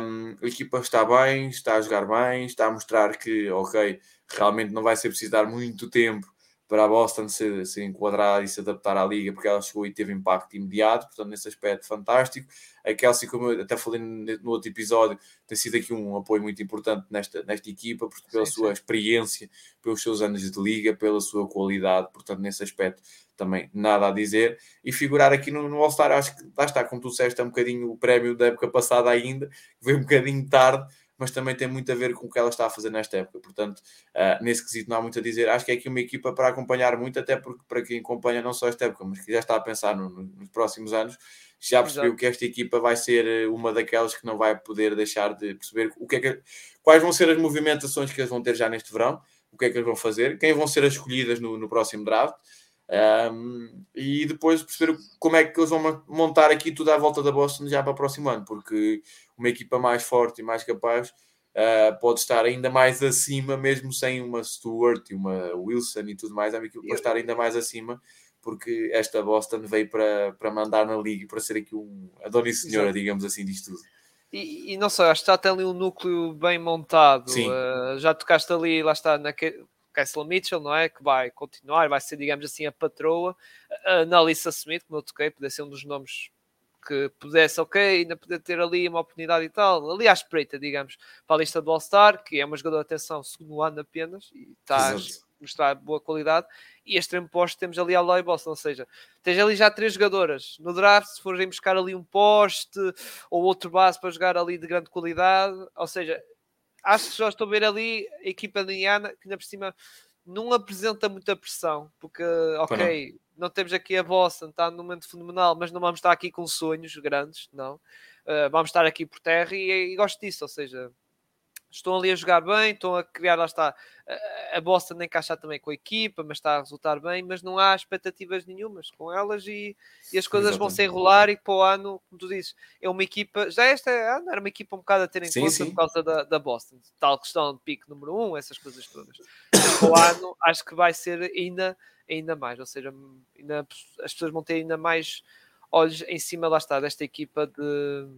Um, a equipa está bem, está a jogar bem, está a mostrar que, ok, realmente não vai ser preciso dar muito tempo para a Boston se, se enquadrar e se adaptar à liga, porque ela chegou e teve impacto imediato, portanto, nesse aspecto, fantástico. A Kelsey, como eu até falei no outro episódio, tem sido aqui um apoio muito importante nesta, nesta equipa, porque pela sim, sua sim. experiência, pelos seus anos de liga, pela sua qualidade, portanto, nesse aspecto também nada a dizer. E figurar aqui no, no All-Star, acho que lá está, como tu disseste, é um bocadinho o prémio da época passada ainda, que veio um bocadinho tarde, mas também tem muito a ver com o que ela está a fazer nesta época. Portanto, uh, nesse quesito não há muito a dizer. Acho que é aqui uma equipa para acompanhar muito, até porque para quem acompanha não só esta época, mas que já está a pensar no, no, nos próximos anos, já percebeu Exato. que esta equipa vai ser eh, uma daquelas que não vai poder deixar de perceber o que é que, quais vão ser as movimentações que eles vão ter já neste verão, o que é que eles vão fazer, quem vão ser as escolhidas no, no próximo draft. Um, e depois perceber como é que eles vão montar aqui tudo à volta da Boston já para o próximo ano, porque uma equipa mais forte e mais capaz uh, pode estar ainda mais acima, mesmo sem uma Stewart e uma Wilson e tudo mais, é uma equipa pode estar ainda mais acima, porque esta Boston veio para, para mandar na liga e para ser aqui um, a dona e senhora, Exato. digamos assim, disto tudo. E, e, não sei, acho que está até ali um núcleo bem montado. Uh, já tocaste ali, lá está, na Castle Mitchell, não é? Que vai continuar, vai ser, digamos assim, a patroa. A Analisa Smith, como eu toquei, poder ser um dos nomes que pudesse, ok, ainda poder ter ali uma oportunidade e tal, ali à espreita, digamos, para a lista do All-Star, que é uma jogadora de atenção segundo ano apenas, e está Exato. a mostrar boa qualidade, e extremo poste temos ali a Loy Boston, ou seja, tens ali já três jogadoras no draft, se forem buscar ali um poste ou outro base para jogar ali de grande qualidade, ou seja, acho que já estou a ver ali a equipa de Indiana, que ainda por cima não apresenta muita pressão, porque, ok, não temos aqui a Boston, está num momento fenomenal, mas não vamos estar aqui com sonhos grandes, não. Uh, vamos estar aqui por terra e, e, gosto disso, ou seja, estão ali a jogar bem, estão a criar, lá está, a Boston encaixa também com a equipa, mas está a resultar bem, mas não há expectativas nenhumas com elas e, e as coisas Exatamente. vão se enrolar e para o ano, como tu dizes, é uma equipa, já esta ano era uma equipa um bocado a ter em sim, conta sim. por causa da, da Boston, tal questão de pique número um, essas coisas todas. Mas para o ano acho que vai ser ainda ainda mais, ou seja, ainda, as pessoas vão ter ainda mais olhos em cima, lá está, desta equipa de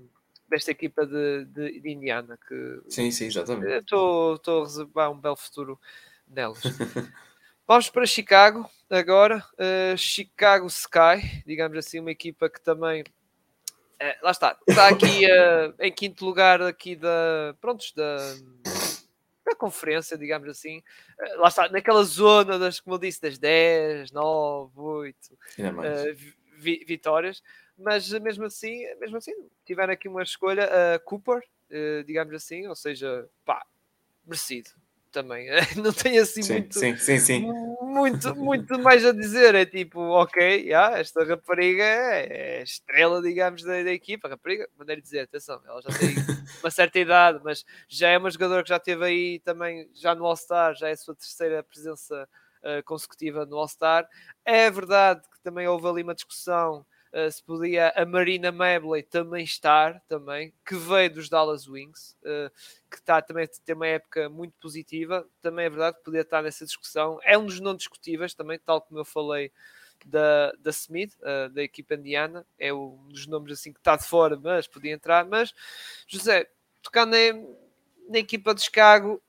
desta equipa de, de, de Indiana que sim, sim, exatamente. estou a reservar um belo futuro nelas. Vamos para Chicago agora uh, Chicago Sky, digamos assim uma equipa que também uh, lá está, está aqui uh, em quinto lugar aqui da prontos, da da conferência, digamos assim, lá está, naquela zona das, como eu disse, das 10, 9, 8 uh, vi, vitórias, mas mesmo assim, mesmo assim, tiveram aqui uma escolha, uh, Cooper, uh, digamos assim, ou seja, pá, merecido também. Não tem assim sim, muito, sim, sim, muito, muito mais a dizer. É tipo, ok, yeah, esta rapariga é estrela, digamos, da, da equipa. Rapariga, maneira de dizer, atenção, ela já tem uma certa idade, mas já é uma jogadora que já teve aí também, já no All-Star, já é a sua terceira presença uh, consecutiva no All-Star. É verdade que também houve ali uma discussão uh, se podia a Marina Mabley também estar, também, que veio dos Dallas Wings, uh, que está também a ter uma época muito positiva, também é verdade que podia estar nessa discussão, é um dos não discutíveis também, tal como eu falei da, da Smith, uh, da equipa indiana, é um dos nomes assim que está de fora, mas podia entrar, mas José, tocando na, na equipa de Chicago,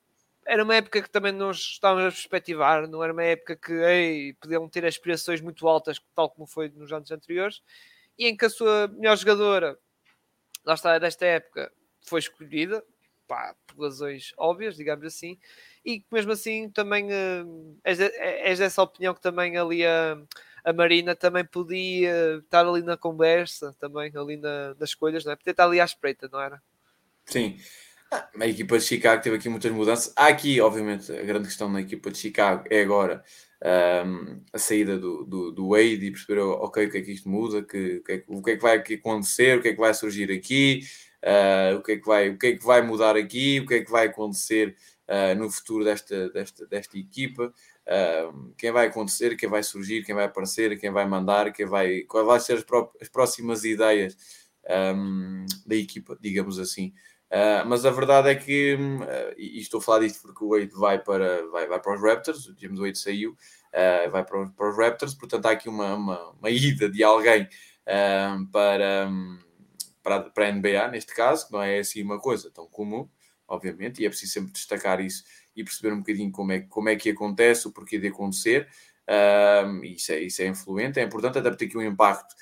era uma época que também nós estávamos a perspectivar, não era uma época que ei, podiam ter aspirações muito altas, tal como foi nos anos anteriores, e em que a sua melhor jogadora, lá está, desta época, foi escolhida, pá, por razões óbvias, digamos assim, e mesmo assim também uh, és, dessa opinião que também ali a, a Marina também podia estar ali na conversa, também ali na, nas escolhas, não é? Podia estar ali à espreita, não era? Sim. A equipa de Chicago teve aqui muitas mudanças. Há aqui, obviamente, a grande questão na equipa de Chicago é agora um, a saída do, do, do, Wade e perceber, ok, o que é que isto muda, que, que é o que é que vai acontecer, o que é que vai surgir aqui, uh, o, que é que vai, o que é que vai mudar aqui, o que é que vai acontecer uh, no futuro desta, desta, desta equipa, uh, quem vai acontecer, quem vai surgir, quem vai aparecer, quem vai mandar, quem vai, quais vão ser as, as próximas ideias um, da equipa, digamos assim. Uh, mas a verdade é que, uh, e estou a falar disto porque o Wade vai para, vai, vai para os Raptors, o James Wade saiu, uh, vai para, para os Raptors, portanto há aqui uma, uma, uma ida de alguém para, um, para, para a NBA, neste caso, que não é assim uma coisa tão comum, obviamente, e é preciso sempre destacar isso e perceber um bocadinho como é, como é que acontece, o porquê de acontecer, isso, é, isso é influente, é importante, até porque aqui um impacto,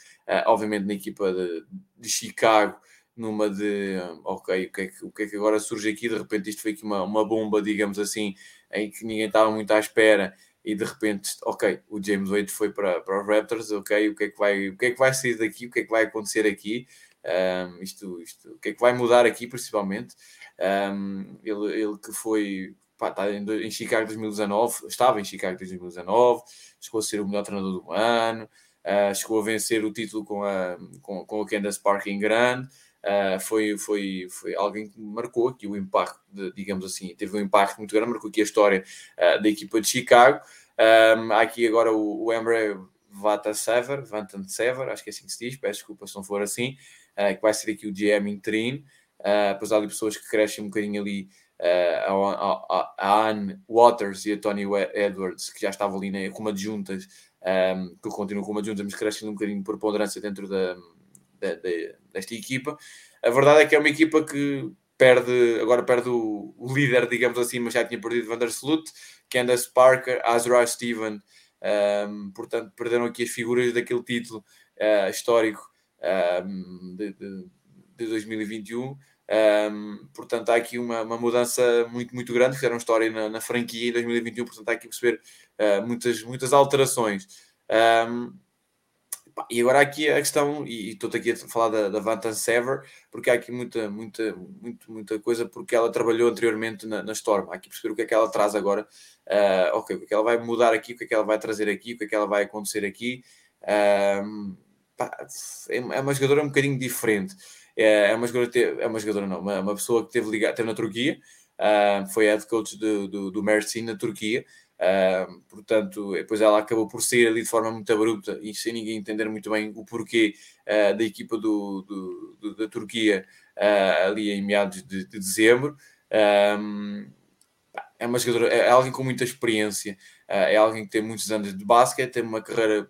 obviamente, na equipa de, de Chicago, numa de ok, o que, é que, o que é que agora surge aqui? De repente isto foi aqui uma, uma bomba, digamos assim, em que ninguém estava muito à espera e de repente, ok, o James Wade foi para, para os Raptors, ok, o que, é que vai, o que é que vai sair daqui? O que é que vai acontecer aqui? Um, isto, isto, o que é que vai mudar aqui, principalmente? Um, ele, ele que foi pá, está em, em Chicago 2019, estava em Chicago 2019, chegou a ser o melhor treinador do ano, uh, chegou a vencer o título com a, com, com a Candace Park em grande. Uh, foi, foi, foi alguém que marcou aqui o impacto, de, digamos assim, teve um impacto muito grande, marcou aqui a história uh, da equipa de Chicago. Um, aqui agora o, o Emre Vata Sever, Vantan Sever, acho que é assim que se diz, peço desculpa se não for assim, uh, que vai ser aqui o GM interino. Há ali pessoas que crescem um bocadinho ali, a, a, a Anne Waters e a Tony Edwards, que já estavam ali né, como adjuntas, um, que continuam como adjuntas, mas crescem um bocadinho por ponderância dentro da, da, da, desta equipa. A verdade é que é uma equipa que perde, agora perde o, o líder, digamos assim, mas já tinha perdido Vandersloot, Candace Parker, Azra Steven, um, portanto, perderam aqui as figuras daquele título uh, histórico um, de, de, de, 2021. Um, portanto, há aqui uma, uma, mudança muito, muito grande. Fizeram história na, na franquia em 2021, portanto, há aqui a perceber uh, muitas, muitas alterações. Um, e agora aqui a questão, e estou aqui a falar da, da Vantan Sever, porque há aqui muita, muita, muito, muita coisa, porque ela trabalhou anteriormente na, na Storm. Há aqui perceber o que é que ela traz agora, uh, ok, o que é que ela vai mudar aqui, o que é que ela vai trazer aqui, o que é que ela vai acontecer aqui. Uh, pá, é, é uma jogadora um bocadinho diferente. É, é uma jogadora, é uma jogadora não, uma, uma pessoa que teve ligado, teve na Turquia, uh, foi head coach do, do, do Mersin na Turquia, Uh, portanto, depois ela acabou por sair ali de forma muito abrupta e sem ninguém entender muito bem o porquê uh, da equipa do, do, do da Turquia uh, ali em meados de, de dezembro. É uma jogadora, é alguém com muita experiência, é alguém que tem muitos anos de basquete, tem uma carreira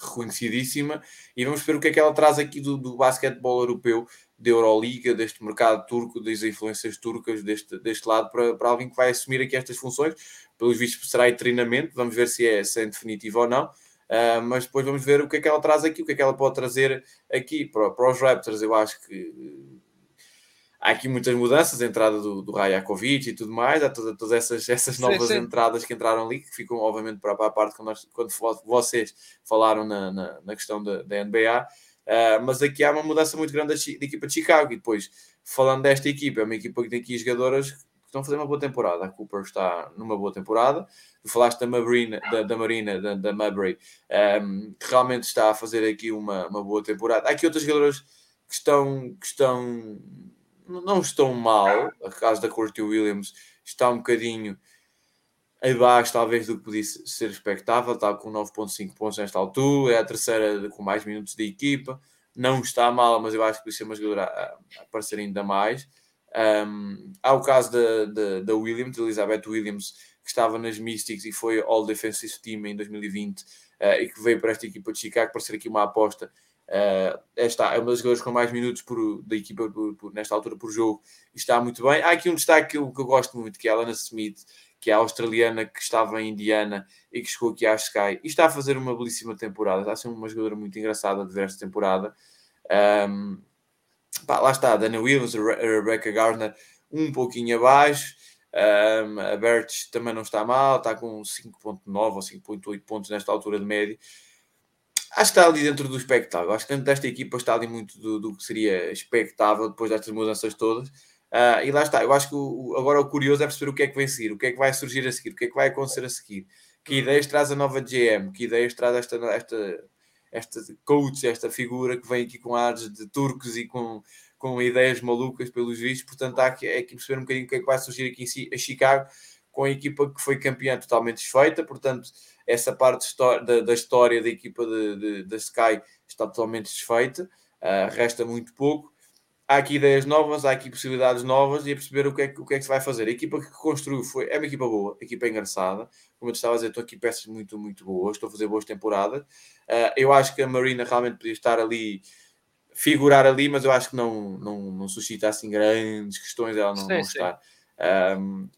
reconhecidíssima e vamos ver o que é que ela traz aqui do, do basquetebol europeu da Euroliga, deste mercado turco, das influências turcas deste, deste lado, para, para alguém que vai assumir aqui estas funções. Pelos vistos, será em treinamento, vamos ver se é, se é definitivo ou não. Uh, mas depois vamos ver o que é que ela traz aqui, o que é que ela pode trazer aqui para, para os Raptors. Eu acho que há aqui muitas mudanças, a entrada do, do Rajakovic e tudo mais, há toda, todas essas, essas novas sim, sim. entradas que entraram ali, que ficam obviamente para, para a parte quando, nós, quando vocês falaram na, na, na questão da, da NBA. Uh, mas aqui há uma mudança muito grande da, da, equipa de Chicago. E depois, falando desta equipa, é uma equipa que tem aqui jogadoras estão a fazer uma boa temporada. A Cooper está numa boa temporada. Tu falaste da Marina, da, da Marina, da, da Mabry, um, que realmente está a fazer aqui uma, uma boa temporada. Há aqui outras jogadoras que estão, que estão não estão mal. A caso da Courtney Williams está um bocadinho abaixo talvez do que podia ser expectável, está com 9.5 pontos nesta altura, é a terceira com mais minutos de equipa, não está mal, mas eu acho que podia ser uma jogadora a, a aparecer ainda mais. Um, há o caso da, da, da Williams, de Elizabeth Williams, que estava nas Mystics e foi All Defensive Team em 2020 uh, eh, e que veio para esta equipa de Chicago para ser aqui uma aposta. Uh, esta é uma das jogadoras com mais minutos por, da equipa por, por, nesta altura por jogo e está muito bem. Há aqui um destaque que eu, que eu gosto muito, que é a Lana Smith, que é a australiana que estava em Indiana e que chegou aqui à Sky e está a fazer uma belíssima temporada. Está a ser uma jogadora muito engraçada de ver esta temporada. Um, pá, lá está, Dana Williams, a Rebecca Gardner, um pouquinho abaixo. Um, a Bertz também não está mal, está com 5.9 ou 5.8 pontos nesta altura de média. Acho que está ali dentro do espectável. Acho que dentro desta equipa está ali muito do, do que seria expectável depois destas mudanças todas. Uh, e lá está, eu acho que o, agora o curioso é perceber o que é que vem seguir, o que é que vai surgir a seguir, o que é que vai acontecer a seguir, que ideias traz a nova GM, que ideias traz esta, esta, esta coach, esta figura que vem aqui com ares de turcos e com, com ideias malucas pelos vistos, portanto há aqui, é aqui perceber um bocadinho o que é que vai surgir aqui em Chicago com a equipa que foi campeã totalmente desfeita, portanto essa parte da, da história da equipa da Sky está totalmente desfeita, uh, resta muito pouco, há aqui ideias novas, há aqui possibilidades novas e a perceber o que é que, o que, é que se vai fazer. A equipa que construiu foi, é uma equipa boa, equipa é engraçada. Como eu te estava a dizer, estou aqui peças muito, muito boas, estou a fazer boas temporadas. Uh, eu acho que a Marina realmente podia estar ali, figurar ali, mas eu acho que não, não, não suscita assim grandes questões, ela não, sim, não sim. está. Um,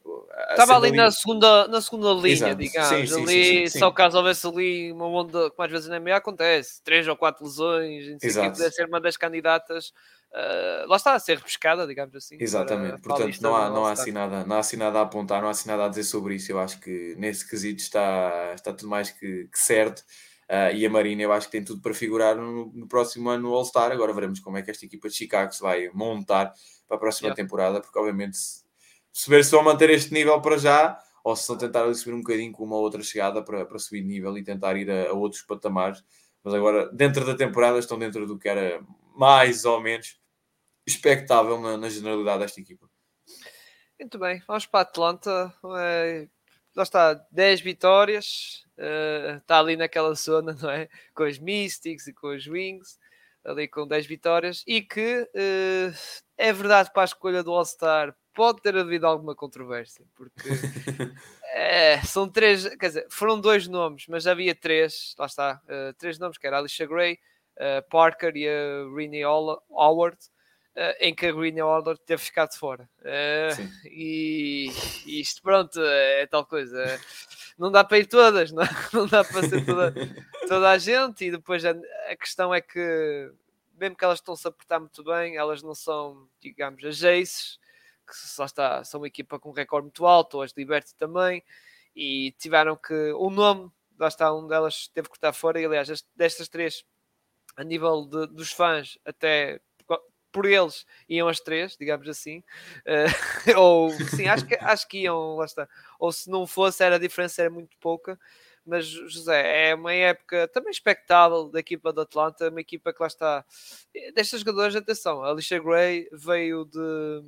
Estava ali, na segunda, na segunda linha, Exato. digamos. Sim, ali, só caso houvesse ali uma onda, como às vezes na NBA acontece, três ou quatro lesões, se quiser ser uma das candidatas Uh, lá está a ser repescada, digamos assim. Exatamente, portanto, não há, não, há assim nada, não há assim nada a apontar, não há assim nada a dizer sobre isso. Eu acho que nesse quesito está, está tudo mais que, que certo. Uh, e a Marina, eu acho que tem tudo para figurar no, no próximo ano no All-Star. Agora veremos como é que esta equipa de Chicago se vai montar para a próxima yeah. temporada, porque obviamente se, se ver se vão manter este nível para já ou se vão tentar ali subir um bocadinho com uma outra chegada para, para subir nível e tentar ir a, a outros patamares. Mas agora, dentro da temporada, estão dentro do que era mais ou menos expectável na, na generalidade desta equipa. Muito bem, vamos para a Atlanta. É, lá está, 10 vitórias. Uh, está ali naquela zona, não é? Com os Mystics e com os Wings, ali com 10 vitórias. E que uh, é verdade para a escolha do All-Star. Pode ter havido alguma controvérsia, porque é, são três, quer dizer, foram dois nomes, mas havia três, lá está, uh, três nomes, que era Alicia Gray, uh, Parker e a Renee Howard, uh, em que a Renee Howard teve ficado fora. Uh, e, e, isto, pronto, é tal coisa. Não dá para ir todas, não, não dá para ser toda, toda a gente. E depois a, a questão é que, mesmo que elas estão-se a apertar muito bem, elas não são, digamos, as aces, que só está, são uma equipa com um recorde muito alto, ou as Liberty também, e tiveram que. O nome, lá está, um delas teve que cortar fora, e aliás, destas três a nível de, dos fãs, até por eles iam as três, digamos assim, uh, ou sim, acho que, acho que iam, lá está, ou se não fosse, era a diferença era muito pouca. Mas José, é uma época também expectável da equipa do Atlanta, uma equipa que lá está. Destas jogadores, atenção, a Alicia Gray veio de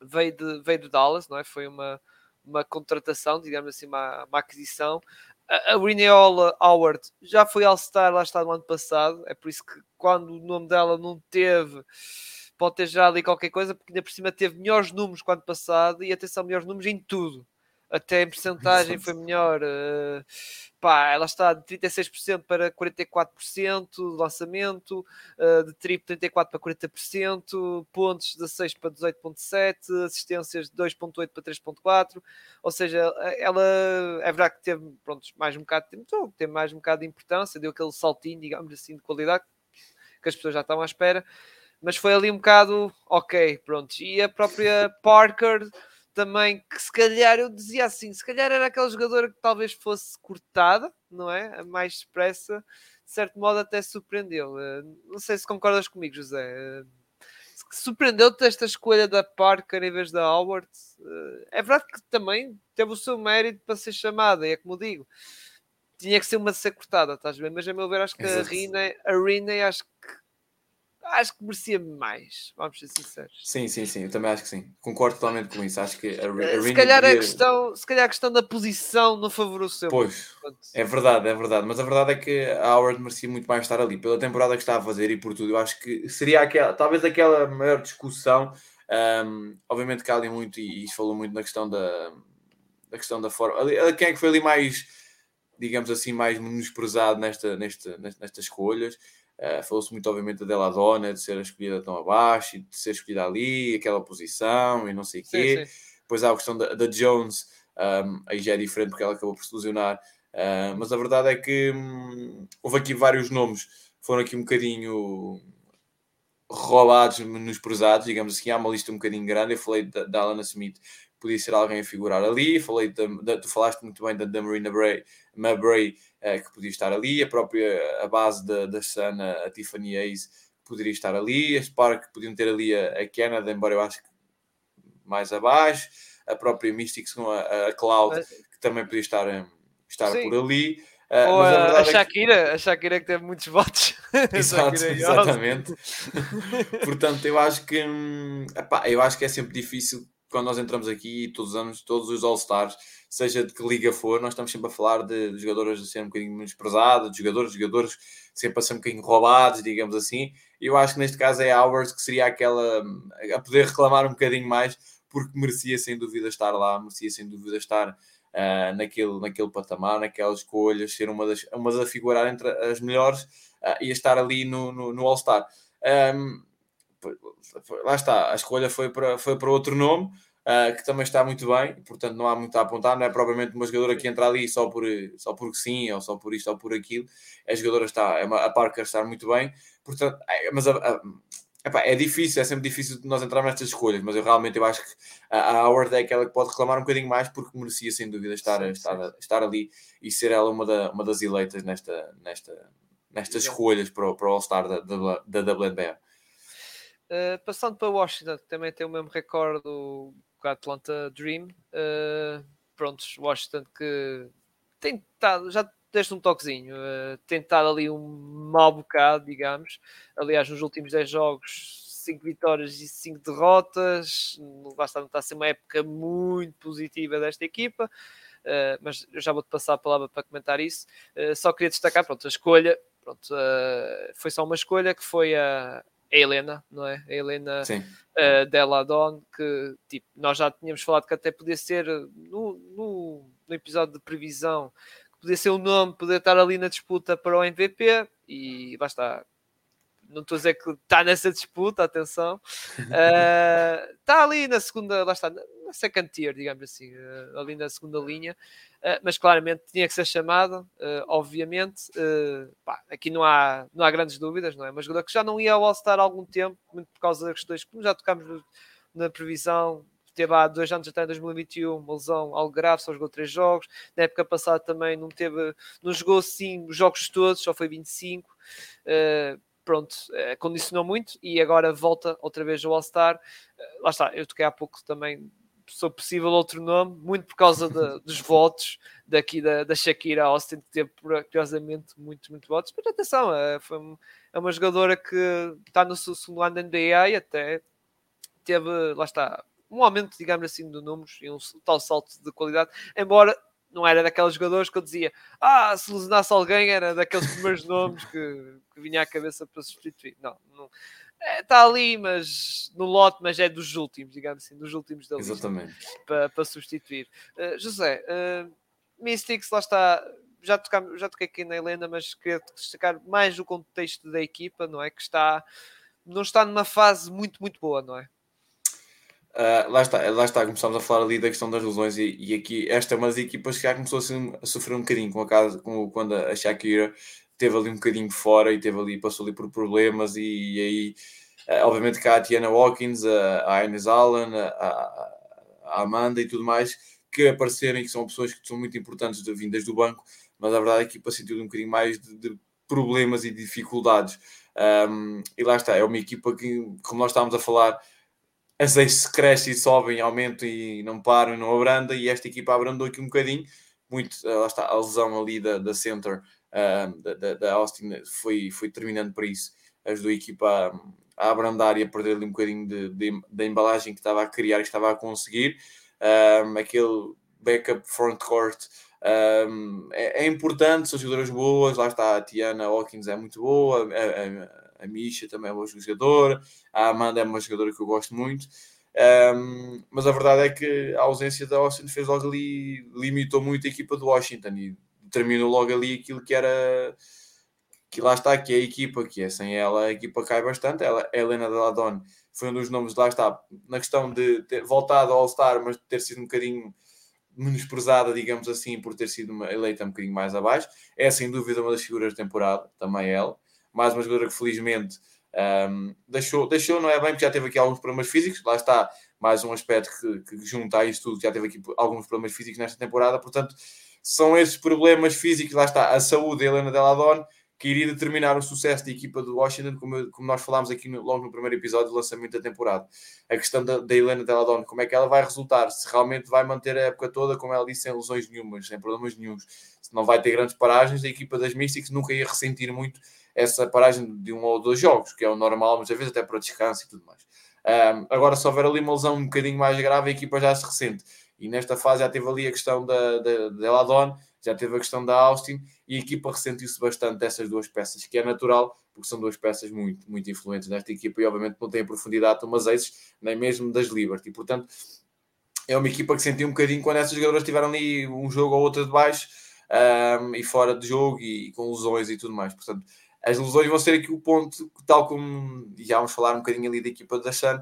veio de, veio de Dallas, não é? Foi uma, uma contratação, digamos assim, uma, uma aquisição a Rineola Howard já foi All-Star lá está no ano passado, é por isso que quando o nome dela não teve, pode ter já ali qualquer coisa, porque ainda por cima teve melhores números que o ano passado e atenção, melhores números em tudo até em porcentagem foi melhor. Uh, pá, ela está de 36% para 44% de lançamento, uh, de triplo 34% para 40%, pontos 16 para 18,7%, assistências de 2,8 para 3,4%. Ou seja, ela é verdade que teve pronto, mais um bocado de tempo, teve mais um bocado de importância, deu aquele saltinho, digamos assim, de qualidade que as pessoas já estavam à espera. Mas foi ali um bocado ok, pronto. E a própria Parker também que se calhar eu dizia assim, se calhar era aquele jogador que talvez fosse cortada, não é? A mais expressa, de certo modo até surpreendeu. Eh, não sei se concordas comigo, José. Eh, surpreendeu-te esta escolha da Parker em vez da Howard? Eh, é verdade que também teve o seu mérito para ser chamada, e é como digo, tinha que ser uma de ser cortada, estás bem? Mas a meu ver, acho que a Rina, a Rina acho que acho que merecia mais, vamos ser sinceros. Sim, sim, sim, eu também acho que sim. Concordo totalmente com isso. Acho que a, a se, calhar devia... a questão, se calhar a questão da posição não favoreceu. Pois, é verdade, é verdade. Mas a verdade é que a Howard merecia muito mais estar ali, pela temporada que está a fazer e por tudo. Eu acho que seria aquela, talvez aquela maior discussão. Um, obviamente que há ali muito, e isso falou muito na questão da, da questão da forma. Quem é que foi ali mais, digamos assim, mais menosprezado nesta, nesta, nestas escolhas? Uh, Falou-se muito, obviamente, da Dona, de ser escolhida tão abaixo e de ser escolhida ali, aquela posição e não sei o quê. Sim, sim. Depois há a questão da, da Jones, um, aí já é diferente porque ela acabou por se lesionar. Uh, mas a verdade é que hum, houve aqui vários nomes foram aqui um bocadinho roubados, menosprezados, digamos assim. Há uma lista um bocadinho grande. Eu falei da, da Alana Smith, podia ser alguém a figurar ali. Falei da, tu falaste muito bem da, da Marina Bray, Mabray, uh, que podia estar ali. A própria a base da, da Sana, a Tiffany Hayes, poderia estar ali. As Spark podiam ter ali a, a Canada, embora eu acho que mais abaixo, a própria Mystics com a, a Cloud, que também podia estar, estar por ali. Uh, Ou a, a, Shakira, é que... a Shakira que teve muitos votos. Exato, é exatamente. Portanto, eu acho que hum, epá, eu acho que é sempre difícil quando nós entramos aqui todos os anos, todos os All-Stars, seja de que liga for, nós estamos sempre a falar de, de jogadores a serem um bocadinho menos pesados, de jogadores, jogadores sempre a ser um bocadinho roubados, digamos assim. Eu acho que neste caso é a Hours que seria aquela a poder reclamar um bocadinho mais, porque merecia sem dúvida estar lá, merecia sem dúvida estar uh, naquele, naquele patamar, naquelas escolhas, ser uma das, uma das a figurar entre as melhores uh, e estar ali no, no, no All-Star. Um, lá está, a escolha foi para, foi para outro nome. Uh, que também está muito bem, portanto não há muito a apontar, não é propriamente uma jogadora que entra ali só, por, só porque sim, ou só por isto ou por aquilo, a jogadora está, é uma, a Parker está muito bem, portanto, é, mas a, a, Epá, é difícil, é sempre difícil nós entrarmos nestas escolhas, mas eu realmente eu acho que a Howard é aquela que pode reclamar um bocadinho mais porque merecia sem dúvida estar, sim, estar, sim. estar ali e ser ela uma, da, uma das eleitas nesta, nesta, nestas escolhas para o, para o All-Star da, da, da WNBA. Uh, passando para Washington, que também tem o mesmo recorde com a Atlanta Dream. Uh, prontos, Washington que tem estado, já deste um toquezinho, uh, tentar ali um mau bocado, digamos. Aliás, nos últimos 10 jogos, 5 vitórias e 5 derrotas. Basta não está a ser uma época muito positiva desta equipa. Uh, mas eu já vou-te passar a palavra para comentar isso. Uh, só queria destacar, pronto, a escolha, pronto, uh, foi só uma escolha que foi a, a Helena, não é? A Helena uh, Della Don, que tipo, nós já tínhamos falado que até podia ser no, no, no episódio de previsão podia ser o um nome, poder estar ali na disputa para o MVP e basta. Não estou a dizer que está nessa disputa, atenção. Uh, está ali na segunda, lá está, na second tier, digamos assim, uh, ali na segunda linha. Uh, mas claramente tinha que ser chamado, obviamente. Pá, aqui não há, não há grandes dúvidas, não é? Mas que já não ia ao All-Star há algum tempo, muito por causa das questões que já tocámos na previsão, teve há dois anos até em 2021 uma lesão algo grave, só jogou três jogos. Na época passada também não teve, não jogou sim os jogos todos, só foi 25. Uh, pronto, uh, condicionou muito e agora volta outra vez ao All-Star. Uh, lá está, eu toquei há pouco também sou possível outro nome, muito por causa de, dos votos daqui da, da Shakira Austin, que teve curiosamente muitos, muito votos. Mas atenção, é, foi, é uma jogadora que está no segundo ano da NBA e até teve, lá está, um aumento, digamos assim, de números e um tal salto de qualidade, embora não era daqueles jogadores que eu dizia, ah, se lesionasse alguém era daqueles primeiros nomes que, que vinha à cabeça para substituir. Não, não. É, está ali, mas no lote, mas é dos últimos, digamos assim, dos últimos da Exatamente. para, para substituir. Uh, José, uh, Mystics, lá está, já, tocamos, já toquei aqui na Helena, mas queria destacar mais o contexto da equipa, não é? Que está, não está numa fase muito, muito boa, não é? Uh, lá está, lá está, começámos a falar ali da questão das lesões e, e, aqui esta é uma das equipas que já começou a, a sofrer um bocadinho com a casa, com, quando a Shakira teve ali um bocadinho fora e teve ali, passou ali por problemas e, e aí uh, obviamente cá a Tiana Watkins, a, a Ines Allen, a, a, Amanda e tudo mais que apareceram e que são pessoas que são muito importantes de, vindas do banco, mas a verdade é que a equipa sentiu um bocadinho mais de, de problemas e dificuldades. Um, e lá está, é uma equipa que como nós estávamos a falar as eixos crescem e sobem, aumentam e não param não abranda, e esta equipa abrandou aqui um bocadinho, muito, eh, lá está, a lesão ali da, da center, uh, da, da, Austin, foi, foi terminando para isso, ajudou a equipa a, a abrandar e a perder ali um bocadinho de, de, da embalagem que estava a criar e estava a conseguir, um, aquele backup front court um, é, é, importante, são jogadoras boas, lá está a Tiana Hawkins é muito boa, a, a Misha também é uma boa jogadora, a Amanda é uma jogadora que eu gosto muito. Um, mas a verdade é que a ausência da Austin fez logo ali, limitou muito a equipa do Washington e terminou logo ali aquilo que era que lá está, que é a equipa, que é sem ela a equipa cai bastante. Ela, a Helena Deladon foi um dos nomes, lá está, na questão de ter voltado ao All-Star, mas ter sido um bocadinho menosprezada, digamos assim, por ter sido uma, eleita um bocadinho mais abaixo. É sem dúvida uma das figuras da temporada, também ela mais uma jogadora que felizmente um, deixou, deixou, não é bem, porque já teve aqui alguns problemas físicos, lá está mais um aspecto que, que junta a isto tudo, já teve aqui alguns problemas físicos nesta temporada, portanto, são esses problemas físicos, lá está, a saúde da Helena Deladon, que iria determinar o sucesso da equipa do Washington, como, como nós falámos aqui no, logo no primeiro episódio do lançamento da temporada. A questão da, da Helena Deladon, como é que ela vai resultar, se realmente vai manter a época toda, como ela disse, sem lesões nenhumas, sem problemas nenhums, se não vai ter grandes paragens, a equipa das Mystics nunca ia ressentir muito essa paragem de um ou dois jogos, que é o normal, muitas vezes até para descanso e tudo mais. Um, agora, se houver ali uma lesão um bocadinho mais grave, a equipa já se ressente. E nesta fase já teve ali a questão da, da, da Eladon, já teve a questão da Austin, e a equipa ressentiu-se bastante dessas duas peças, que é natural, porque são duas peças muito, muito influentes nesta equipa e obviamente não têm a profundidade de umas aces, nem mesmo das Liberty. Portanto, é uma equipa que sentiu um bocadinho quando essas jogadoras tiveram ali um jogo ou outro de baixo um, e fora de jogo e, e, com lesões e tudo mais. Portanto, as lesões vão ser aqui o ponto, tal como já vamos falar um bocadinho ali da equipa da Sun,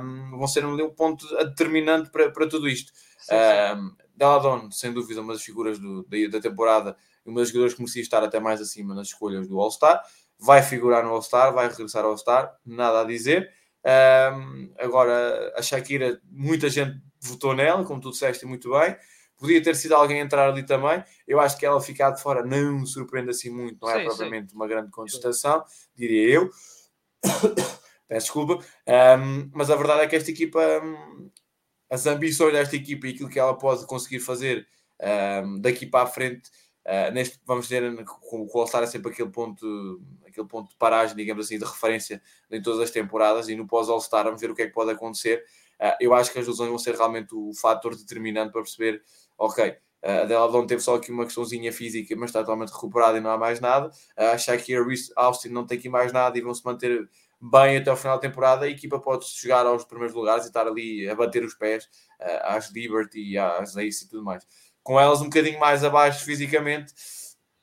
um, vão ser ali um ponto determinante para, para tudo isto. Sim, sim. Um, sem dúvida, uma das figuras do, da, da temporada e uma das jogadoras que merecia estar até mais acima nas escolhas do All-Star. Vai figurar no All-Star, vai regressar ao All-Star, nada a dizer. Um, agora, a Shakira, muita gente votou nela, como tu disseste muito bem. Podia ter sido alguém entrar ali também. Eu acho que ela ficar de fora não surpreende assim muito, não é sim, propriamente sim. uma grande contestação, diria eu. Peço desculpa. Um, mas a verdade é que esta equipa, um, as ambições desta equipa e aquilo que ela pode conseguir fazer um, daqui para a frente, uh, neste, vamos ter com o All-Star é sempre aquele ponto, aquele ponto de paragem, digamos assim, de referência em todas as temporadas e no pós-All-Star vamos ver o que é que pode acontecer. Uh, eu acho que as lesões vão ser realmente o fator determinante para perceber ok, a Deladon teve só aqui uma questãozinha física, mas está totalmente recuperada e não há mais nada. A Shakira Austin não tem aqui mais nada e vão se manter bem até o final da temporada. A equipa pode chegar aos primeiros lugares e estar ali a bater os pés às Liberty, às Ace e tudo mais. Com elas um bocadinho mais abaixo fisicamente,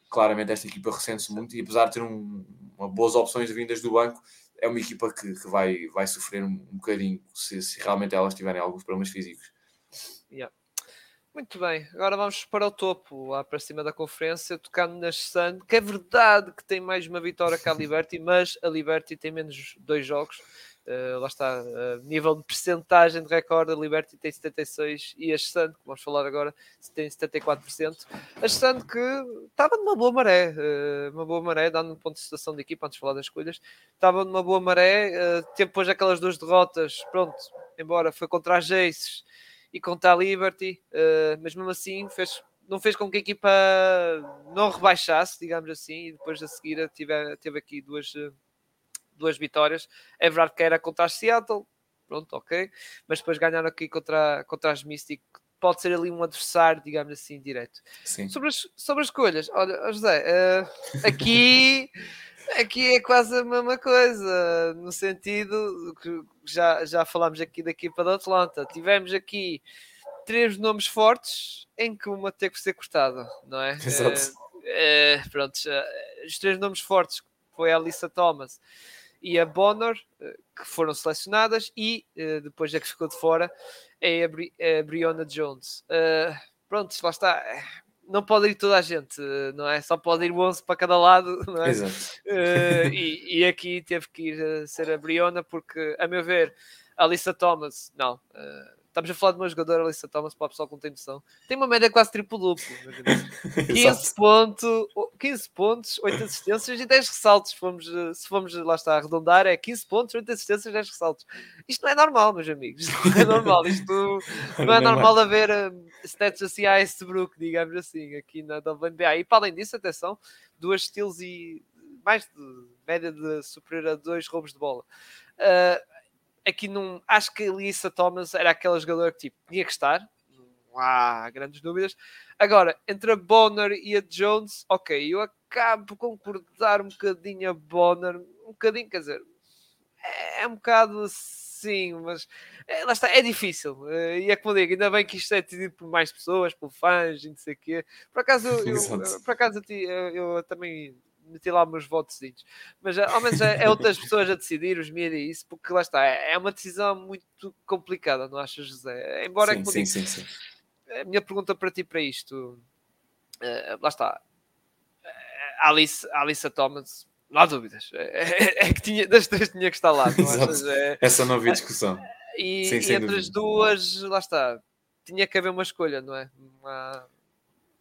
claramente esta equipa ressente-se muito e apesar de ter um, uma boas opções vindas do banco, é uma equipa que, que vai, vai sofrer um, um bocadinho se, se realmente elas tiverem alguns problemas físicos. Muito bem, agora vamos para o topo, lá para cima da conferência, tocando nas Sun, que é verdade que tem mais uma vitória que a Liberty, mas a Liberty tem menos dois jogos. Uh, lá está, uh, nível de percentagem de recorde, a Liberty tem 76% e a Sun, que vamos falar agora, tem 74%. A Sun que estava numa boa maré, uh, uma boa maré, dando um ponto de situação de equipa, antes de falar das escolhas, estava numa boa maré, uh, teve depois aquelas duas derrotas, pronto, embora foi contra as Jaces e contra a Liberty, uh, mas mesmo assim fez, não fez com que a equipa não rebaixasse, digamos assim, e depois a seguir tive, teve aqui duas, eh, duas vitórias. É verdade que era contra a Seattle, pronto, ok, mas depois ganharam aqui contra, contra as Mystic, pode ser ali um adversário, digamos assim, direto. Sim. Sobre, as, sobre as escolhas, olha, José, uh, aqui. Aqui é quase a mesma coisa, no sentido que já, já falámos aqui da equipa da Atlanta. Tivemos aqui três nomes fortes em que uma teve que ser cortada, não é? Exato. É, é, pronto, os três nomes fortes foi a Alissa Thomas e a Bonner, eh, que foram selecionadas, e depois é que ficou de fora é a, Bri a Brionna Jones. Uh, pronto, lá está não pode ir toda a gente, não é? Só pode ir 11 para cada lado, não é? Exato. Uh, e, e, aqui teve que ir a ser a Briona, porque, a meu ver, a Lisa Thomas, não. Uh, estamos a falar de uma jogadora, a Lisa Thomas, para o pessoal que não tem noção. Tem uma média quase triplo-duplo. 15, ponto, 15 pontos, 8 assistências e 10 ressaltos. Se formos, se formos lá está, arredondar, é 15 pontos, 8 assistências e 10 ressaltos. Isto não é normal, meus amigos. Isto não é normal. Isto não é normal haver uh, stats assim a Westbrook, digamos assim, aqui na WNBA. E para além disso, atenção, duas steals e mais de média de superior a dois roubos de bola. Uh, aqui não acho que a Lisa Thomas era aquela jogadora que tipo, tinha que estar, não há grandes dúvidas. Agora, entre a Bonner e a Jones, ok, eu acabo por concordar um bocadinho a Bonner, um bocadinho, quer dizer, é um bocado assim, mas é, lá está, é difícil. Eh, e é como eu digo, ainda bem que isto é decidido por mais pessoas, por fãs e não sei o quê. Por acaso, eu, por acaso eu, eu também meti lá meus votos. Mas ao menos é, é, outras pessoas a decidir, os mídias e isso, porque lá está, é, é uma decisão muito complicada, não achas, José? Embora sim, sim, sim, sim, A minha pergunta para ti para isto, uh, lá está. A Alice, Alice Thomas, não há dúvidas. É, é, que tinha, das três tinha que estar lá. É, Essa não havia discussão. E, Sim, e entre dúvida. as duas, lá está, tinha que haver uma escolha, não é? Uma...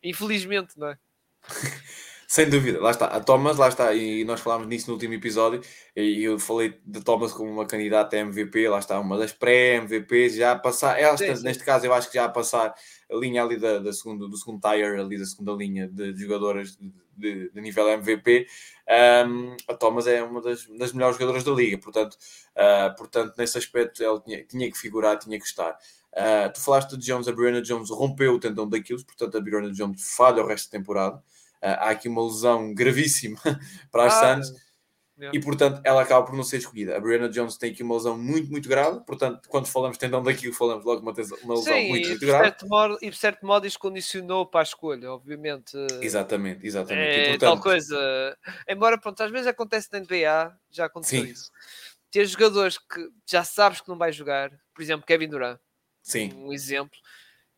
Infelizmente, não é? Sem dúvida, lá está. A Thomas, lá está, e nós falámos nisso no último episódio, e eu falei de Thomas como uma candidata a MVP, lá está, uma das pré-MVPs, já a passar, ela neste caso eu acho que já a passar a linha ali da, da segundo, do segundo tier, ali da segunda linha de jogadoras de, de, de nível MVP, um, a Thomas é uma das, das, melhores jogadoras da liga, portanto, uh, portanto nesse aspecto ela tinha, tinha que figurar, tinha que estar. Uh, tu falaste de Jones, a Brianna Jones rompeu o tendão daquilo, portanto a Brianna Jones falha o resto da temporada. Uh, há aqui uma lesão gravíssima para as ah, Suns. Yeah. E portanto ela acaba por não ser escolhida. A Brianna Jones tem aqui uma lesão muito, muito grave. Portanto, quando falamos tendão daquilo, falamos logo uma, uma lesão Sim, muito, muito grave. Certo modo, e por certo modo isso condicionou para a escolha, obviamente. Exatamente, exatamente. É, e, portanto... Tal coisa. Embora, pronto, às vezes acontece na NBA, já aconteceu Sim. isso. Ter jogadores que já sabes que não vai jogar, por exemplo, Kevin Durant. Sim. Um exemplo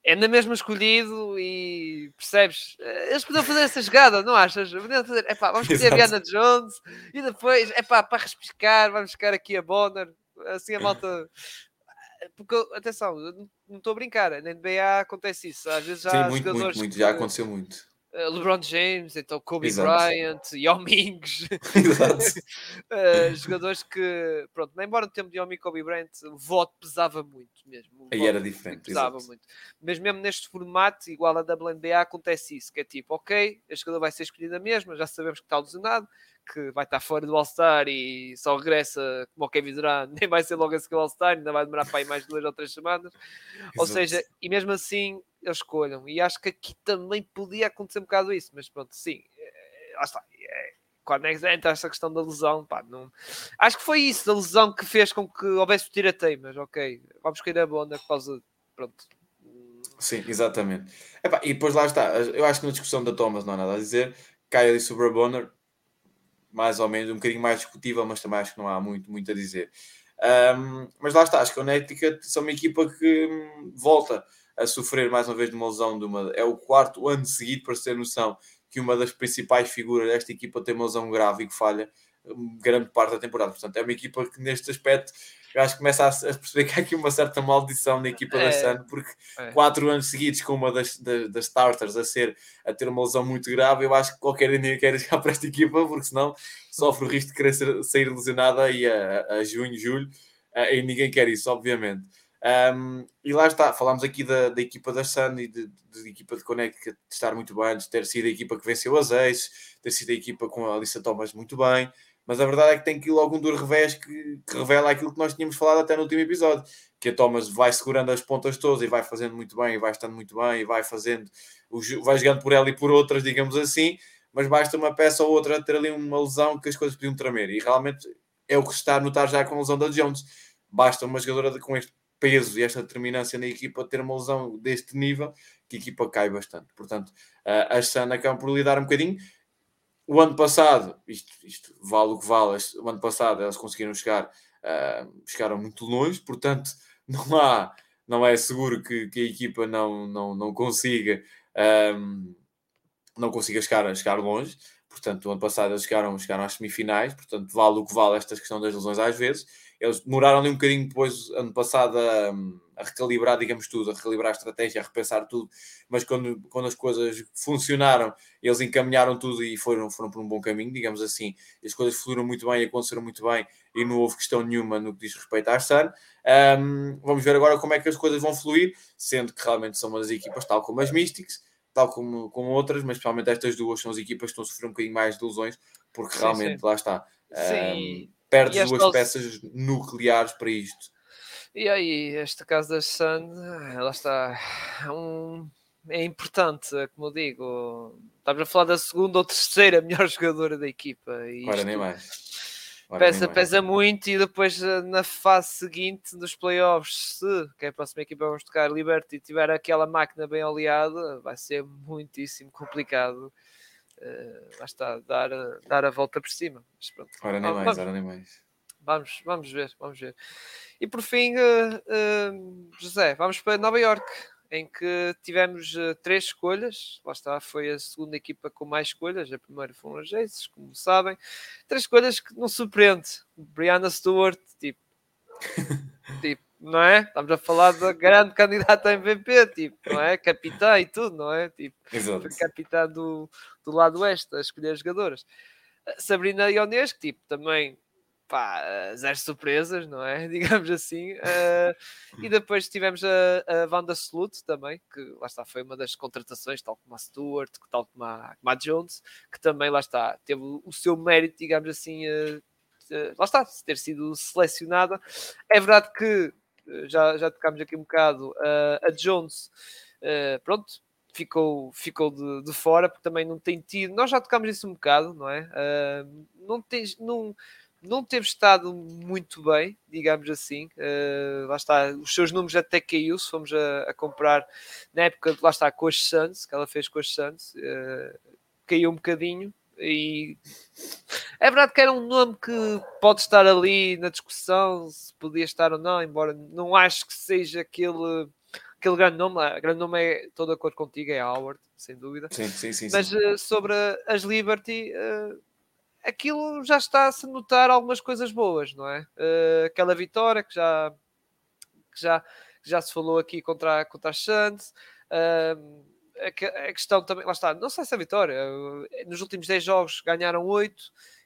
é na mesma escolhido e percebes? Eles podiam fazer essa jogada, não achas? Podiam fazer, epá, vamos fazer a Diana Jones e depois, epá, para respicar, vamos ficar aqui a Bonner, assim a malta. Porque, atenção, não estou a brincar, na NBA acontece isso. Às vezes já Sim, muito, muito, muito, já aconteceu muito eh, LeBron James, então Kobe Exato. Bryant, Yao Mings, uh, jogadores que, pronto, embora no tempo de Yao Ming e Kobe Bryant o voto pesava muito mesmo. Aí era diferente. Pesava Exato. muito. Mas mesmo neste formato, igual a WNBA, acontece isso, que é tipo, ok, a jogador vai ser escolhida mesmo, já sabemos que está lesionado, que vai estar fora do All-Star e só regressa como o Kevin Durant, nem vai ser logo a seguir o All-Star, ainda vai demorar para aí mais duas ou três semanas. Exato. Ou seja, e mesmo assim eles escolham. E acho que aqui também podia acontecer um bocado isso, mas pronto, sim, é, lá está. É, quando é entra essa questão da lesão, pá, não... acho que foi isso, da lesão que fez com que houvesse o tirateio, mas ok, vamos cair a bonda por causa, pronto. Sim, exatamente. E depois lá está, eu acho que na discussão da Thomas não há nada a dizer, cai ali sobre a Bonner, mais ou menos, um bocadinho mais discutível, mas também acho que não há muito, muito a dizer. Um, mas lá está, acho que o Connecticut são uma equipa que hum, volta a sofrer mais uma vez de uma lesão. De uma, é o quarto ano seguido, para se ter noção, que uma das principais figuras desta equipa tem uma lesão grave e que falha hum, grande parte da temporada. Portanto, é uma equipa que neste aspecto eu acho que começa a, perceber que há aqui uma certa maldição na equipa é, da Sun, porque é. quatro anos seguidos com uma das, das, das, starters a ser a ter uma lesão muito grave, eu acho que qualquer dia quer jogar para esta equipa, porque senão sofre o risco de querer ser, sair lesionada aí a, a junho, julho, e ninguém quer isso, obviamente. Um, e lá está, falámos aqui da, da equipa da Sun e de equipa de Connecticut de estar muito bem, de ter sido a equipa que venceu as Aces, ter sido a equipa com a Alissa Thomas muito bem, mas a verdade é que tem que logo um duro revés que, que, revela aquilo que nós tínhamos falado até no último episódio, que a Thomas vai segurando as pontas todas e vai fazendo muito bem, e vai estando muito bem, e vai fazendo, vai jogando por ela e por outras, digamos assim, mas basta uma peça ou outra ter ali uma lesão que as coisas podiam tremer, e realmente é o que se está a notar já com a lesão da Jones. Basta uma jogadora com este peso e esta determinância na equipa ter uma lesão deste nível que a equipa cai bastante. Portanto, a Sana acaba por lidar um bocadinho. O ano passado, isto, isto vale o que vale, o ano passado elas conseguiram chegar, uh, chegaram muito longe, portanto, não há, não é seguro que, que a equipa não, não, não consiga um, não consiga chegar, chegar longe. Portanto, o ano passado eles chegaram, chegaram às semifinais, portanto, vale o que vale esta questão das lesões às vezes eles demoraram ali um bocadinho depois, ano passado, a, a, recalibrar, digamos tudo, a recalibrar a estratégia, a repensar tudo, mas quando, quando as coisas funcionaram, eles encaminharam tudo e foram, foram por um bom caminho, digamos assim. As coisas fluíram muito bem, aconteceram muito bem e não houve questão nenhuma no que diz respeito à Sun. Um, vamos ver agora como é que as coisas vão fluir, sendo que realmente são uma das equipas, tal como as Mystics, tal como, como outras, mas principalmente estas duas são as equipas que estão a sofrer um bocadinho mais de ilusões, porque sim, realmente sim. lá está. Sim. Um, perdes duas peças nucleares para isto. E aí, este caso da Sun, ela está. É, um, é importante, é como eu digo. Estamos a falar da segunda ou terceira melhor jogadora da equipa. E Ora, nem mais. Ora, pesa, pesa muito e depois eh, na fase seguinte dos playoffs, se que é a próxima equipa vamos tocar Liberty tiver aquela máquina bem aliada, vai ser muitíssimo complicado lá está, dar, dar a volta por cima. Mas pronto, ora nem mais, ora nem mais. Vamos, vamos ver, vamos ver. E por fim, uh, uh, José, vamos para Nova York, em que tivemos três escolhas. Lá está, foi a segunda equipa com mais escolhas. A primeira foram os Aces, como sabem. Três escolhas que não surpreende. Brianna Stewart, tipo não é? Estamos a falar da grande candidata a MVP, tipo, não é? Capitã e tudo, não é? Tipo, Exato. capitã do, do lado oeste a escolher jogadoras. Sabrina Ionesco, tipo, também pá, zero surpresas, não é? Digamos assim. Uh, e depois tivemos a, a Wanda Slut também, que lá está, foi uma das contratações, tal como a Stewart, tal como a, como a Jones, que também lá está, teve o seu mérito, digamos assim, uh, uh, lá está, ter sido selecionada. É verdade que já, já tocámos aqui um bocado, a Jones, pronto, ficou, ficou de, de, fora, porque também não tem tido. Nós já tocámos isso um bocado, não é? Uh, não, tem, não, não teve estado muito bem, digamos assim. Uh, lá está, os seus números até caiu se fomos a, a, comprar na época, lá está, com as Suns, que ela fez com as Suns, uh, caiu um bocadinho. E é verdade que era um nome que pode estar ali na discussão se podia estar ou não, embora não acho que seja aquele, aquele grande nome. O grande nome é toda a cor contigo, é Howard, sem dúvida. Sim, sim, sim. Mas sim. Uh, sobre as Liberty, uh, aquilo já está-se a notar algumas coisas boas, não é? Uh, aquela vitória que já, que já, que já se falou aqui contra, contra a Santos. Uh, a, questão também, lá está, não sei se a vitória, nos últimos 10 jogos ganharam 8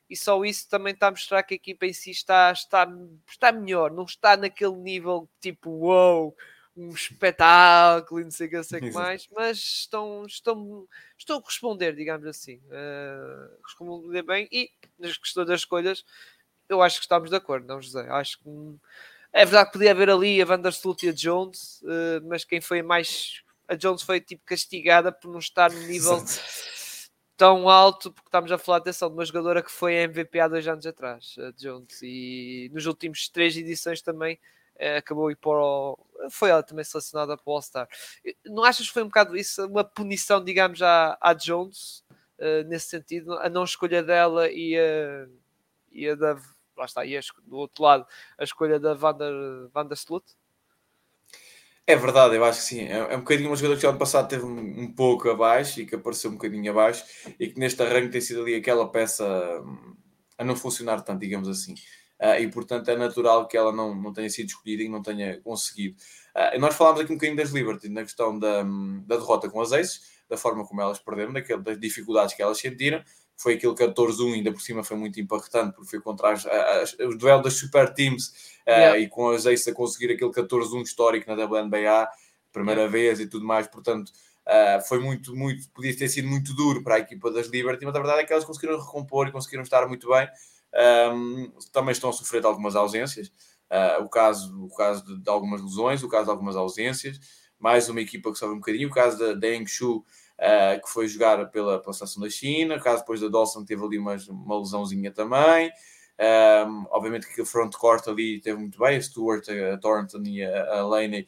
e só isso também está a mostrar que a equipa em si está, está, está melhor, não está naquele nível tipo wow, um espetáculo e não sei o que, sei que mais, mas estão, estão, estão a responder, digamos assim, uh, responder bem e nas questões das escolhas eu acho que estamos de acordo, não José? Acho que é verdade que podia haver ali a Vandersloot e a Jones, uh, mas quem foi mais a Jones foi tipo castigada por não estar no nível tão alto, porque estamos a falar atenção de uma jogadora que foi MVP há dois anos atrás, a Jones, e nos últimos três edições também eh, acabou ir para o... foi ela também selecionada para o All-Star. Não achas que foi um bocado isso, uma punição, digamos, à, à Jones, uh, nesse sentido, a não escolha dela e a, e a da. Lá está, e a, do outro lado, a escolha da Vander, Vander Slut? É verdade, eu acho que sim. É, é um bocadinho uma jogadora que já ano passado teve um, pouco abaixo e que apareceu um bocadinho abaixo e que neste arranque tem sido ali aquela peça hum, a não funcionar tanto, digamos assim uh, e portanto é natural que ela não, não tenha sido escolhida e não tenha conseguido. Uh, nós falámos aqui um bocadinho das Liberty, na questão da, da derrota com as Aces, da forma como elas perderam, daquele, das dificuldades que elas sentiram. Foi aquele 14-1, ainda por cima foi muito impactante, porque foi contra as, as, os duelos das super teams uh, yeah. e com as Aces a conseguir aquele 14-1 histórico na WNBA, primeira yeah. vez e tudo mais, portanto. Uh, foi muito, muito, podia ter sido muito duro para a equipa das Liberty, mas a verdade é que elas conseguiram recompor e conseguiram estar muito bem um, também estão a sofrer de algumas ausências. Uh, o caso, o caso de, de, algumas lesões, o caso de algumas ausências. Mais uma equipa que sofre um bocadinho. O caso da, da Shu, uh, que foi jogar pela, pela seleção da China. O caso depois da Dawson, teve ali uma, uma lesãozinha também. Um, obviamente que o frontcourt ali teve muito bem. A Stewart, a Thornton e a, a Laney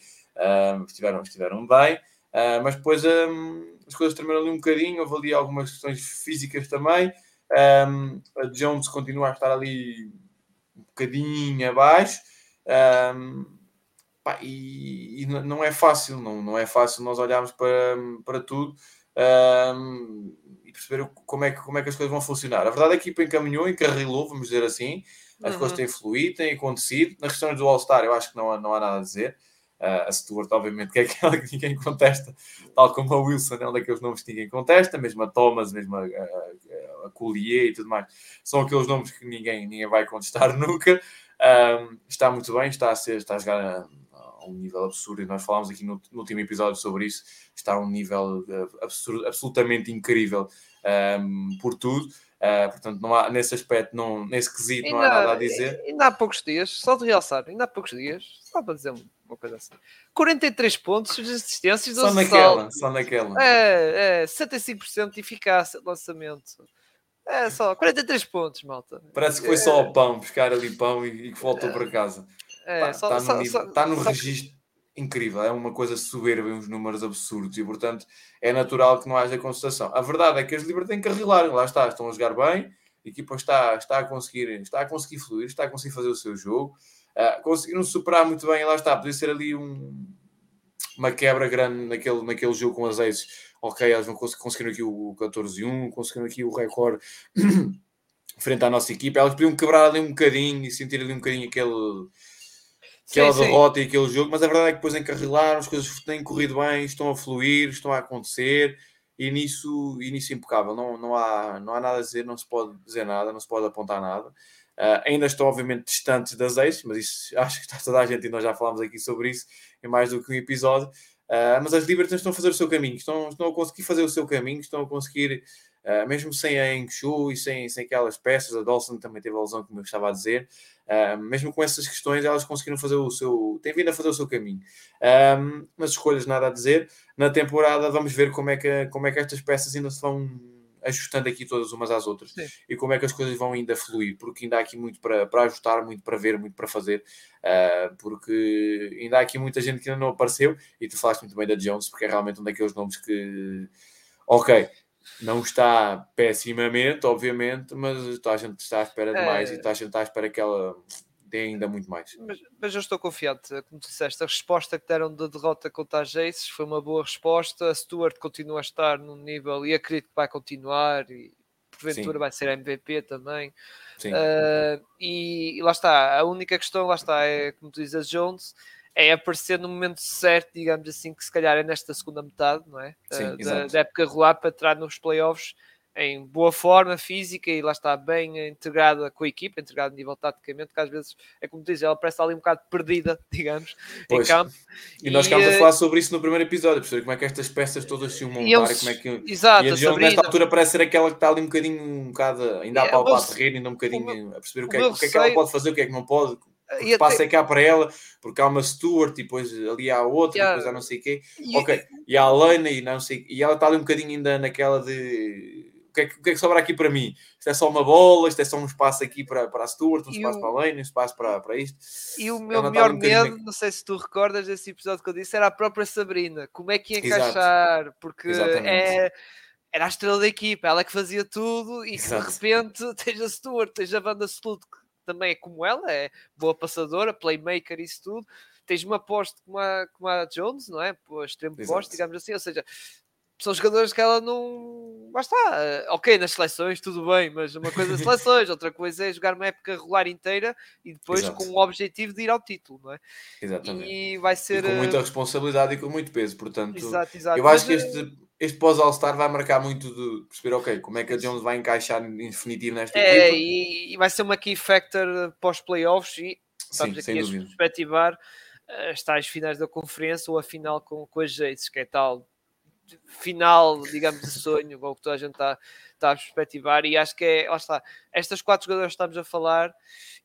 um, estiveram, estiveram bem. Uh, mas depois um, as coisas tremeram ali um bocadinho. Houve ali algumas questões físicas também. A Jones continua a estar ali um bocadinho abaixo. Pá, e, e, não é fácil, não, não é fácil nós olharmos para, para tudo um, e perceber como é, que, como é que as coisas vão funcionar. A verdade é que a equipa encaminhou, encarrilou, vamos dizer assim, as uhum. coisas têm fluído, têm acontecido. Na questão do All-Star, eu acho que não há, não há nada a dizer. Uh, a Stuart, obviamente, que é aquela que ninguém contesta, tal como a Wilson é um daqueles nomes que ninguém contesta, mesmo a Thomas, mesmo a, a, a Collier e tudo mais, são aqueles nomes que ninguém, ninguém vai contestar nunca. Um, está muito bem, está a, ser, está a jogar a, um nível absurdo, e nós falámos aqui no, no, último episódio sobre isso. Está a um nível absurdo, absolutamente incrível um, por tudo. Uh, portanto, não há, nesse aspecto, não, nesse quesito, ainda, não há nada a dizer. Ainda há poucos dias, só de realçar, ainda há poucos dias, só para dizer uma coisa assim: 43 pontos, assistências, só naquela, só naquela. É, é 65% de eficácia de lançamento. É só 43 pontos, malta. Parece que foi é. só o pão, buscar ali pão e, e voltou é. para casa. É, Pá, só, está no, nível, só, está no só, registro incrível, é uma coisa soberba, uns números absurdos e, portanto, é natural que não haja contestação. A verdade é que as que arrilar, lá está, estão a jogar bem, a equipa está, está, a conseguir, está a conseguir fluir, está a conseguir fazer o seu jogo, uh, conseguiram superar muito bem, lá está, podia ser ali um, uma quebra grande naquele, naquele jogo com as Aces. Ok, elas vão conseguir aqui o 14-1, conseguiram aqui o recorde frente à nossa equipa, elas podiam quebrar ali um bocadinho e sentir ali um bocadinho aquele aquela sim, derrota sim. e aquele jogo, mas a verdade é que depois encarrilaram, as coisas têm corrido bem, estão a fluir, estão a acontecer e nisso, e nisso impecável. Não, não, há, não há nada a dizer, não se pode dizer nada, não se pode apontar nada. Uh, ainda estão, obviamente, distantes das ex, mas isso acho que está toda a gente e nós já falámos aqui sobre isso em mais do que um episódio. Uh, mas as Libertans estão a fazer o seu caminho, estão, estão a conseguir fazer o seu caminho, estão a conseguir, uh, mesmo sem a Enxu e sem, sem aquelas peças, a Dawson também teve a lesão, como eu estava a dizer, Uh, mesmo com essas questões, elas conseguiram fazer o seu. têm vindo a fazer o seu caminho. Um, nas escolhas, nada a dizer. Na temporada, vamos ver como é que, como é que estas peças ainda se vão ajustando aqui todas umas às outras Sim. e como é que as coisas vão ainda fluir, porque ainda há aqui muito para, para ajustar, muito para ver, muito para fazer, uh, porque ainda há aqui muita gente que ainda não apareceu e tu falaste muito bem da Jones, porque é realmente um daqueles nomes que, ok, não está pessimamente, obviamente, mas a gente está à espera de é... mais e a gente está à espera que ela dê ainda muito mais. Mas, mas eu estou confiante, como tu disseste, a resposta que deram da derrota contra a Jace foi uma boa resposta. A Stuart continua a estar num nível e acredito que vai continuar e porventura Sim. vai ser MVP também. Uh, e, e, lá está, a única questão, lá está, é como tu dizes, a Jones é aparecer no momento certo, digamos assim, que se calhar é nesta segunda metade, não é? Sim, uh, da, da, época rolar para entrar nos playoffs em boa forma física e lá está bem integrada com a equipa, integrada a nível taticamente, que às vezes é como diz, ela parece ali um bocado perdida, digamos, pois. em campo. E, e nós ficámos a eh, falar sobre isso no primeiro episódio, perceber como é que estas peças todas se montar e, eles, como é que. Exato, e a João, nesta altura parece ser aquela que está ali um bocadinho, um bocado, ainda a é, palpar a terreno, ainda um bocadinho a perceber o que, é, o que é que ela pode fazer, o que é que não pode, o espaço até... é cá para ela, porque há uma Stuart e depois ali há outra, yeah. depois há não sei quê. E... Ok, e há a Lena e não sei, e ela está ali um bocadinho ainda naquela de o que, é que, o que, é que sobra aqui para mim? Isto é só uma bola, isto é só um espaço aqui para, para a Stuart, um e espaço o... para a Lane, um espaço para, para isto. E o meu melhor um medo, não sei se tu recordas desse episódio que eu disse, era a própria Sabrina. Como é que ia encaixar? Exato. Porque é, era a estrela da equipa, ela é que fazia tudo e Exato. de repente tens a Stuart, tens a banda que também é como ela, é boa passadora, playmaker, isso tudo. Tens uma poste como a, como a Jones, não é? Pô, extremo poste, digamos assim, ou seja, são jogadores que ela não. Basta. Ok, nas seleções, tudo bem, mas uma coisa é seleções, outra coisa é jogar uma época regular inteira e depois Exato. com o objetivo de ir ao título, não é? Exatamente. E vai ser. E com muita eh, responsabilidade e com muito peso, portanto. Exato, exato. Eu acho mas, que este, eh, este pós-All-Star vai marcar muito de perceber, ok, como é que a Jones vai encaixar em definitivo nesta é, equipa. E, e vai ser uma key factor pós-playoffs e estamos Sim, aqui a perspectivar as tais finais da conferência ou a final com, com as Jaces, que é tal final, digamos, de sonho, ou que toda a gente está, está a perspectivar, e acho que é, lá está, estas quatro jogadoras que estamos a falar,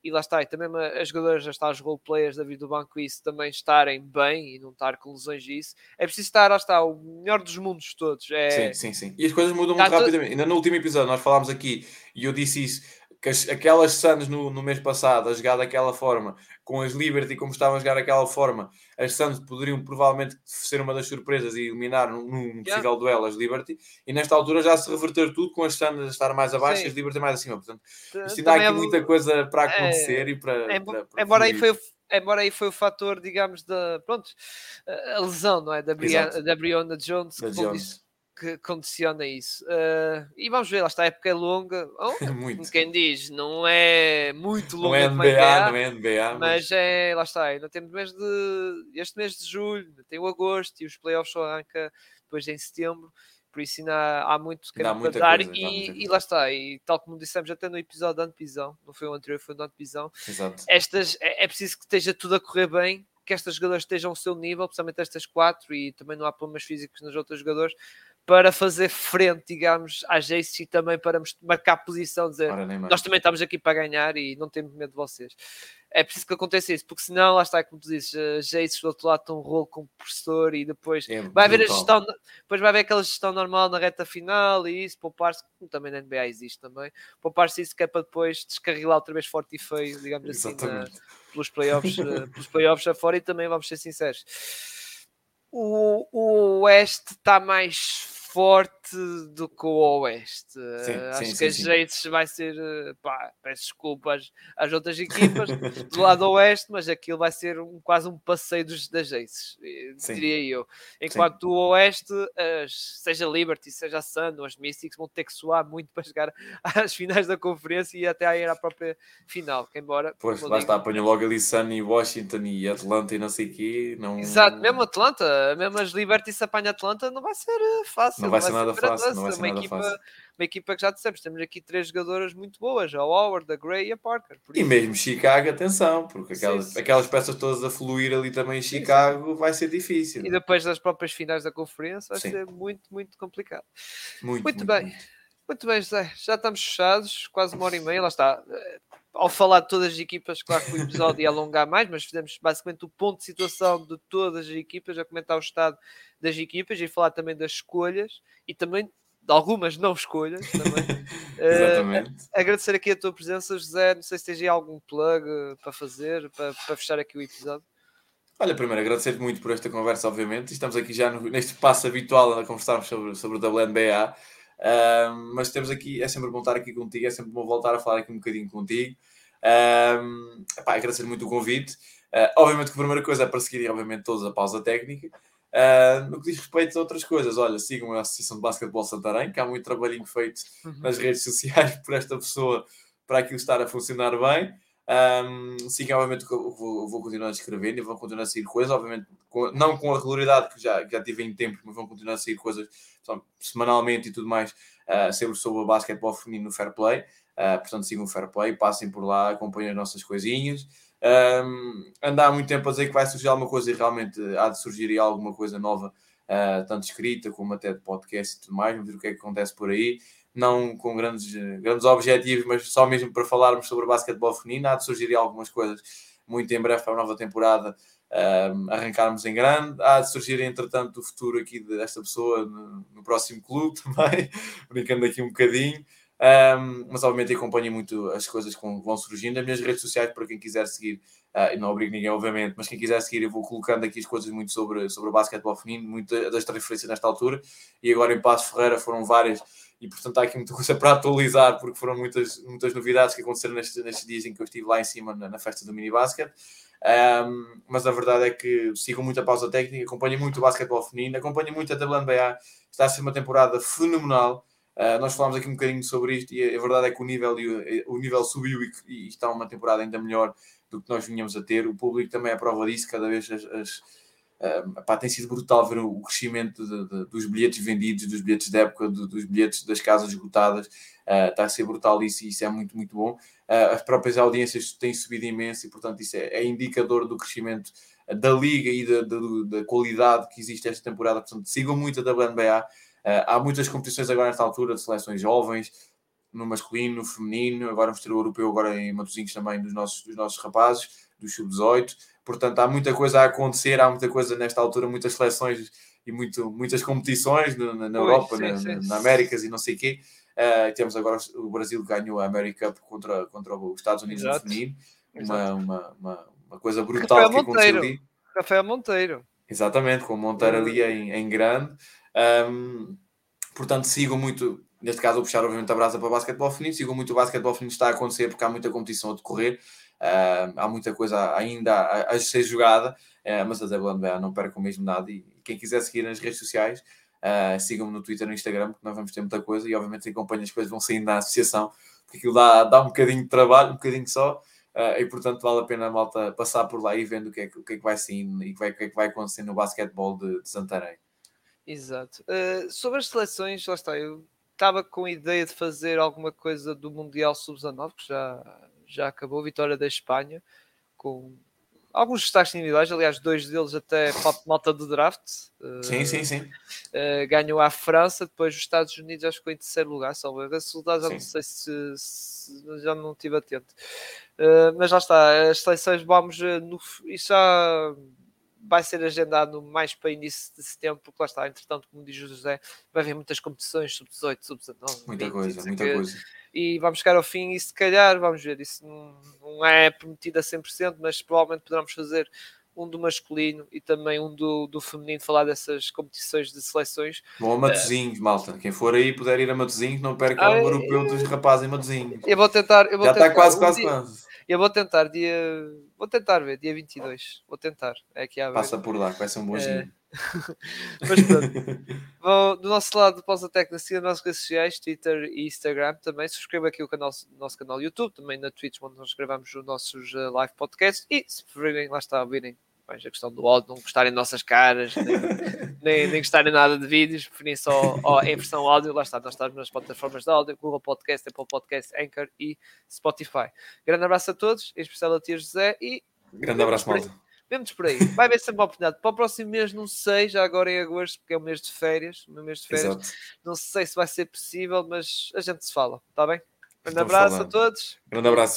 e lá está, e também as jogadoras, já está, os roleplayers da vida do banco, isso também estarem bem e não estar com lesões disso, é preciso estar, lá está, o melhor dos mundos todos. É... Sim, sim, sim. E as coisas mudam muito rapidamente. Ainda no último episódio nós falámos aqui, e eu disse isso, que as, aquelas Suns no, no mês passado a jogar daquela forma, com as Liberty como estavam a jogar daquela forma, as Suns poderiam provavelmente ser uma das surpresas e eliminar num, num possível yeah. duelo as Liberty, e nesta altura já se reverter tudo com as Suns a estar mais abaixo Sim. e as Liberty mais acima. Portanto, isto ainda há aqui é... muita coisa para é, acontecer e para. É... para, para embora aí foi embora aí foi o fator, digamos, da pronto, a lesão, não é? Da, Brianna, da Brianna Jones, da Jones que condiciona isso. Uh, e vamos ver, lá está, a época é longa. Oh, muito. Quem diz, não é muito longa. Não é NBA, não é NBA. Mas, é, lá está, ainda temos mês de, este mês de julho, tem o agosto e os playoffs só arranca depois em setembro. Por isso ainda há muito que dar coisa, e, e, lá está, e tal como dissemos até no episódio da Antevisão, não foi o anterior, foi o da Antevisão, estas é, é preciso que esteja tudo a correr bem que estas jogadoras estejam ao seu nível, principalmente estas quatro, e também não há problemas físicos nos outros jogadores, para fazer frente, digamos, à Jace e também para marcar posição, dizer nós também estamos aqui para ganhar e não temos medo de vocês. É preciso que aconteça isso, porque senão, lá está, como tu dizes, Jace do outro lado tem um rolo como professor e depois é vai haver a gestão, depois vai haver aquela gestão normal na reta final e isso, poupar-se, como também na NBA existe também, poupar-se isso que é para depois descarrilar outra vez forte e feio, digamos Exatamente. assim, na, pelos playoffs, uh, pelos playoffs afora e também vamos ser sinceros. O, o Oeste está mais forte forte do que o Oeste. Sim, Acho sim, que sim. Jates vai ser, eh, pá, peço desculpas às outras equipas do lado Oeste, mas aquilo vai ser um, quase um passeio dos, das eh, diria eu. Enquanto o Oeste, as- seja Liberty, seja a Sun ou as Mystics, vão ter que suar muito para chegar às finais da conferência e até a ir à própria final. Que embora, Pois, lá digo, está, apanha logo ali Sunny, Washington e Atlanta e não sei o quê. Não... Exato, mesmo Atlanta, mesmo as Liberty se apanha Atlanta, não vai ser eh, fácil. Não vai ser nada grande fácil, não vai lance. ser uma, nada equipa, fácil. uma equipa que já dissemos, temos aqui três jogadoras muito boas, a Howard, a Gray e a Parker. E mesmo Chicago, atenção, porque Sim, aquelas, sim. aquelas peças todas a fluir ali também em Sim, sim. Chicago vai ser difícil. E depois das próprias finais da conferência vai Sim. ser muito, muito complicado. Muito, Muito bem. Muito bem, José. Já estamos fechados, quase uma hora e meia, lá está. Eh, Ao falar de todas as equipas, claro que o episódio ia alongar mais, mas fizemos basicamente o ponto de situação de todas as equipas, a comentar o estado das equipas e falar também das escolhas e também de algumas não escolhas também. Exatamente. agradecer aqui a tua presença, José. Não sei se tens aí algum plug eh, para fazer, para, para fechar aqui o episódio. Olha, primeiro agradecer-te muito por esta conversa, obviamente. Estamos aqui já no- neste passo habitual a conversarmos sobre, sobre o WNBA. Mas temos aqui, é sempre bom estar aqui contigo, é sempre bom voltar a falar aqui um bocadinho contigo. Epá, agradecer muito o convite. Ah, obviamente que a primeira coisa é para seguirem, obviamente, todos a pausa técnica. Ah, no que diz respeito a outras coisas, olha, sigam a Associação de Basquetebol Santarém, que há muito trabalhinho feito nas redes sociais por esta pessoa para aquilo estar a funcionar bem. Um, sim, obviamente vou, vou continuar a escrever e vão continuar a sair coisas, obviamente, com- não com a regularidade que já, que já tive em tempo, mas vão continuar a sair coisas só, semanalmente e tudo mais, uh, sempre sobre o basquetebol feminino no Fair Play. Uh, portanto, sigam o Fair Play, passem por lá, acompanhem as nossas coisinhas. Um, anda há muito tempo a dizer que vai surgir alguma coisa e realmente há de surgir alguma coisa nova, uh, tanto escrita como até de podcast e tudo mais. Vamos ver o que é que acontece por aí não com grandes, grandes objetivos, mas só mesmo para falarmos sobre basquetebol feminino. Há de surgir algumas coisas muito em breve para a nova temporada um, arrancarmos em grande. Há de surgir, entretanto, o futuro aqui desta pessoa no, no próximo clube também, brincando aqui um bocadinho. Um, mas obviamente acompanho muito as coisas que vão, vão surgindo. As minhas redes sociais, para quem quiser seguir, uh, e não obrigo ninguém, obviamente, mas quem quiser seguir, eu vou colocando aqui as coisas muito sobre, sobre o basquetebol feminino, muitas das transferências nesta altura. E agora em Passo Ferreira foram várias e portanto há aqui muita coisa para atualizar porque foram muitas, muitas novidades que aconteceram nestes, nestes dias em que eu estive lá em cima na, na festa do mini basket um, mas a verdade é que sigam muito a pausa técnica, acompanhem muito o basquetebol feminino, acompanhem muito a WNBA, está a ser uma temporada fenomenal. Uh, nós falámos aqui um bocadinho sobre isto e a verdade é que o nível, o, nível subiu e, e, está uma temporada ainda melhor do que nós vinhamos a ter. O público também é a prova disso, cada vez as, as uh, pá, tem sido brutal ver o crescimento de, de, dos bilhetes vendidos, dos bilhetes de época, de, dos bilhetes das casas esgotadas. Uh, está a ser brutal isso e isso é muito, muito bom. Uh, as próprias audiências têm subido imenso e, portanto, isso é, é indicador do crescimento da liga e da, da, da, qualidade que existe esta temporada. Portanto, sigam muito a WNBA. Uh, há muitas competições agora nesta altura de seleções jovens, no masculino, no feminino. Agora vamos ter o europeu agora em Matosinhos também dos nossos, dos nossos rapazes, dos sub-18. Portanto, há muita coisa a acontecer, há muita coisa nesta altura, muitas seleções e muito, muitas competições na, na, na Europa, sim, na, sim. na, Américas e não sei o quê. Uh, temos agora o Brasil que ganhou a America Cup contra, contra os Estados Unidos Exato. no feminino. Uma, uma, uma, uma, coisa brutal Rafael que aconteceu ali. Rafael Monteiro. Exatamente, com o Monteiro ali em, em grande. Um, portanto, sigam muito, neste caso, vou puxar obviamente a brasa para o basquetebol feminino, sigam muito o basquetebol feminino está a acontecer porque há muita competição a decorrer. Uh, há muita coisa ainda a, a ser jogada, uh, mas a WNBA não percam mesmo nada. E quem quiser seguir nas redes sociais, uh, sigam-me no Twitter e no Instagram, porque nós vamos ter muita coisa e, obviamente, acompanhem as coisas vão saindo na associação, porque aquilo dá, dá um bocadinho de trabalho, um bocadinho só. e portanto vale a pena a malta passar por lá e vendo o que é que, o que, é que vai saindo e o que é, que vai acontecer no basquetebol de, de Santarém. Exato. sobre as seleções, lá está, eu estava com a ideia de fazer alguma coisa do Mundial Sub-19, que já, já acabou, vitória da Espanha, com alguns destaques individuais, aliás, dois deles até malta do draft. Sim, sim, sim. Uh, ganhou a França, depois os Estados Unidos acho que foi em terceiro lugar, só ver resultados já sim. não sei se, se, já não estive atento. Uh, mas lá está, as seleções vamos no, isso já vai ser agendado mais para início de setembro, porque lá está, entretanto, como diz o José, vai haver muitas competições, sub-18, sub-19. Muita 20, coisa, muita que, coisa. E vamos chegar ao fim e se calhar, vamos ver, isso não, não é prometido a 100%, mas provavelmente poderemos fazer um do masculino e também um do, do feminino, falar dessas competições de seleções. Bom, a Matozinhos, malta. Quem for aí puder ir a Matozinhos, não perca o europeu dos rapazes em Matozinhos. Eu vou tentar. Eu vou Já tentar. está quase, quase, um quase. Eu vou tentar dia. Vou tentar ver, dia 22. Vou tentar. É aqui a Passa por lá, vai ser um bom é... Mas pronto. Vou, do nosso lado do Pausatec, na siga nas nossas redes sociais, Twitter e Instagram também. Subscreva aqui o canal, nosso canal YouTube, também na Twitch, onde nós gravamos os nossos uh, live podcasts. E se preferirem, lá está, ouvirem mais a questão do áudio, não gostarem de nossas caras, nem, nem, nem gostarem nada de vídeos, preferem só ó, em versão áudio, lá está, nós estamos nas plataformas de áudio, Google Podcast, Apple Podcast, Anchor e Spotify. Grande abraço a todos, em especial a tia José e... Grande abraço, malta. Vemos por aí. Vai haver sempre uma oportunidade. Para o próximo mês, não sei, já agora em agosto, porque é o mês de férias, o mês de férias. Exato. Não sei se vai ser possível, mas a gente se fala, está bem? Grande Estamos abraço falando. a todos. Grande abraço.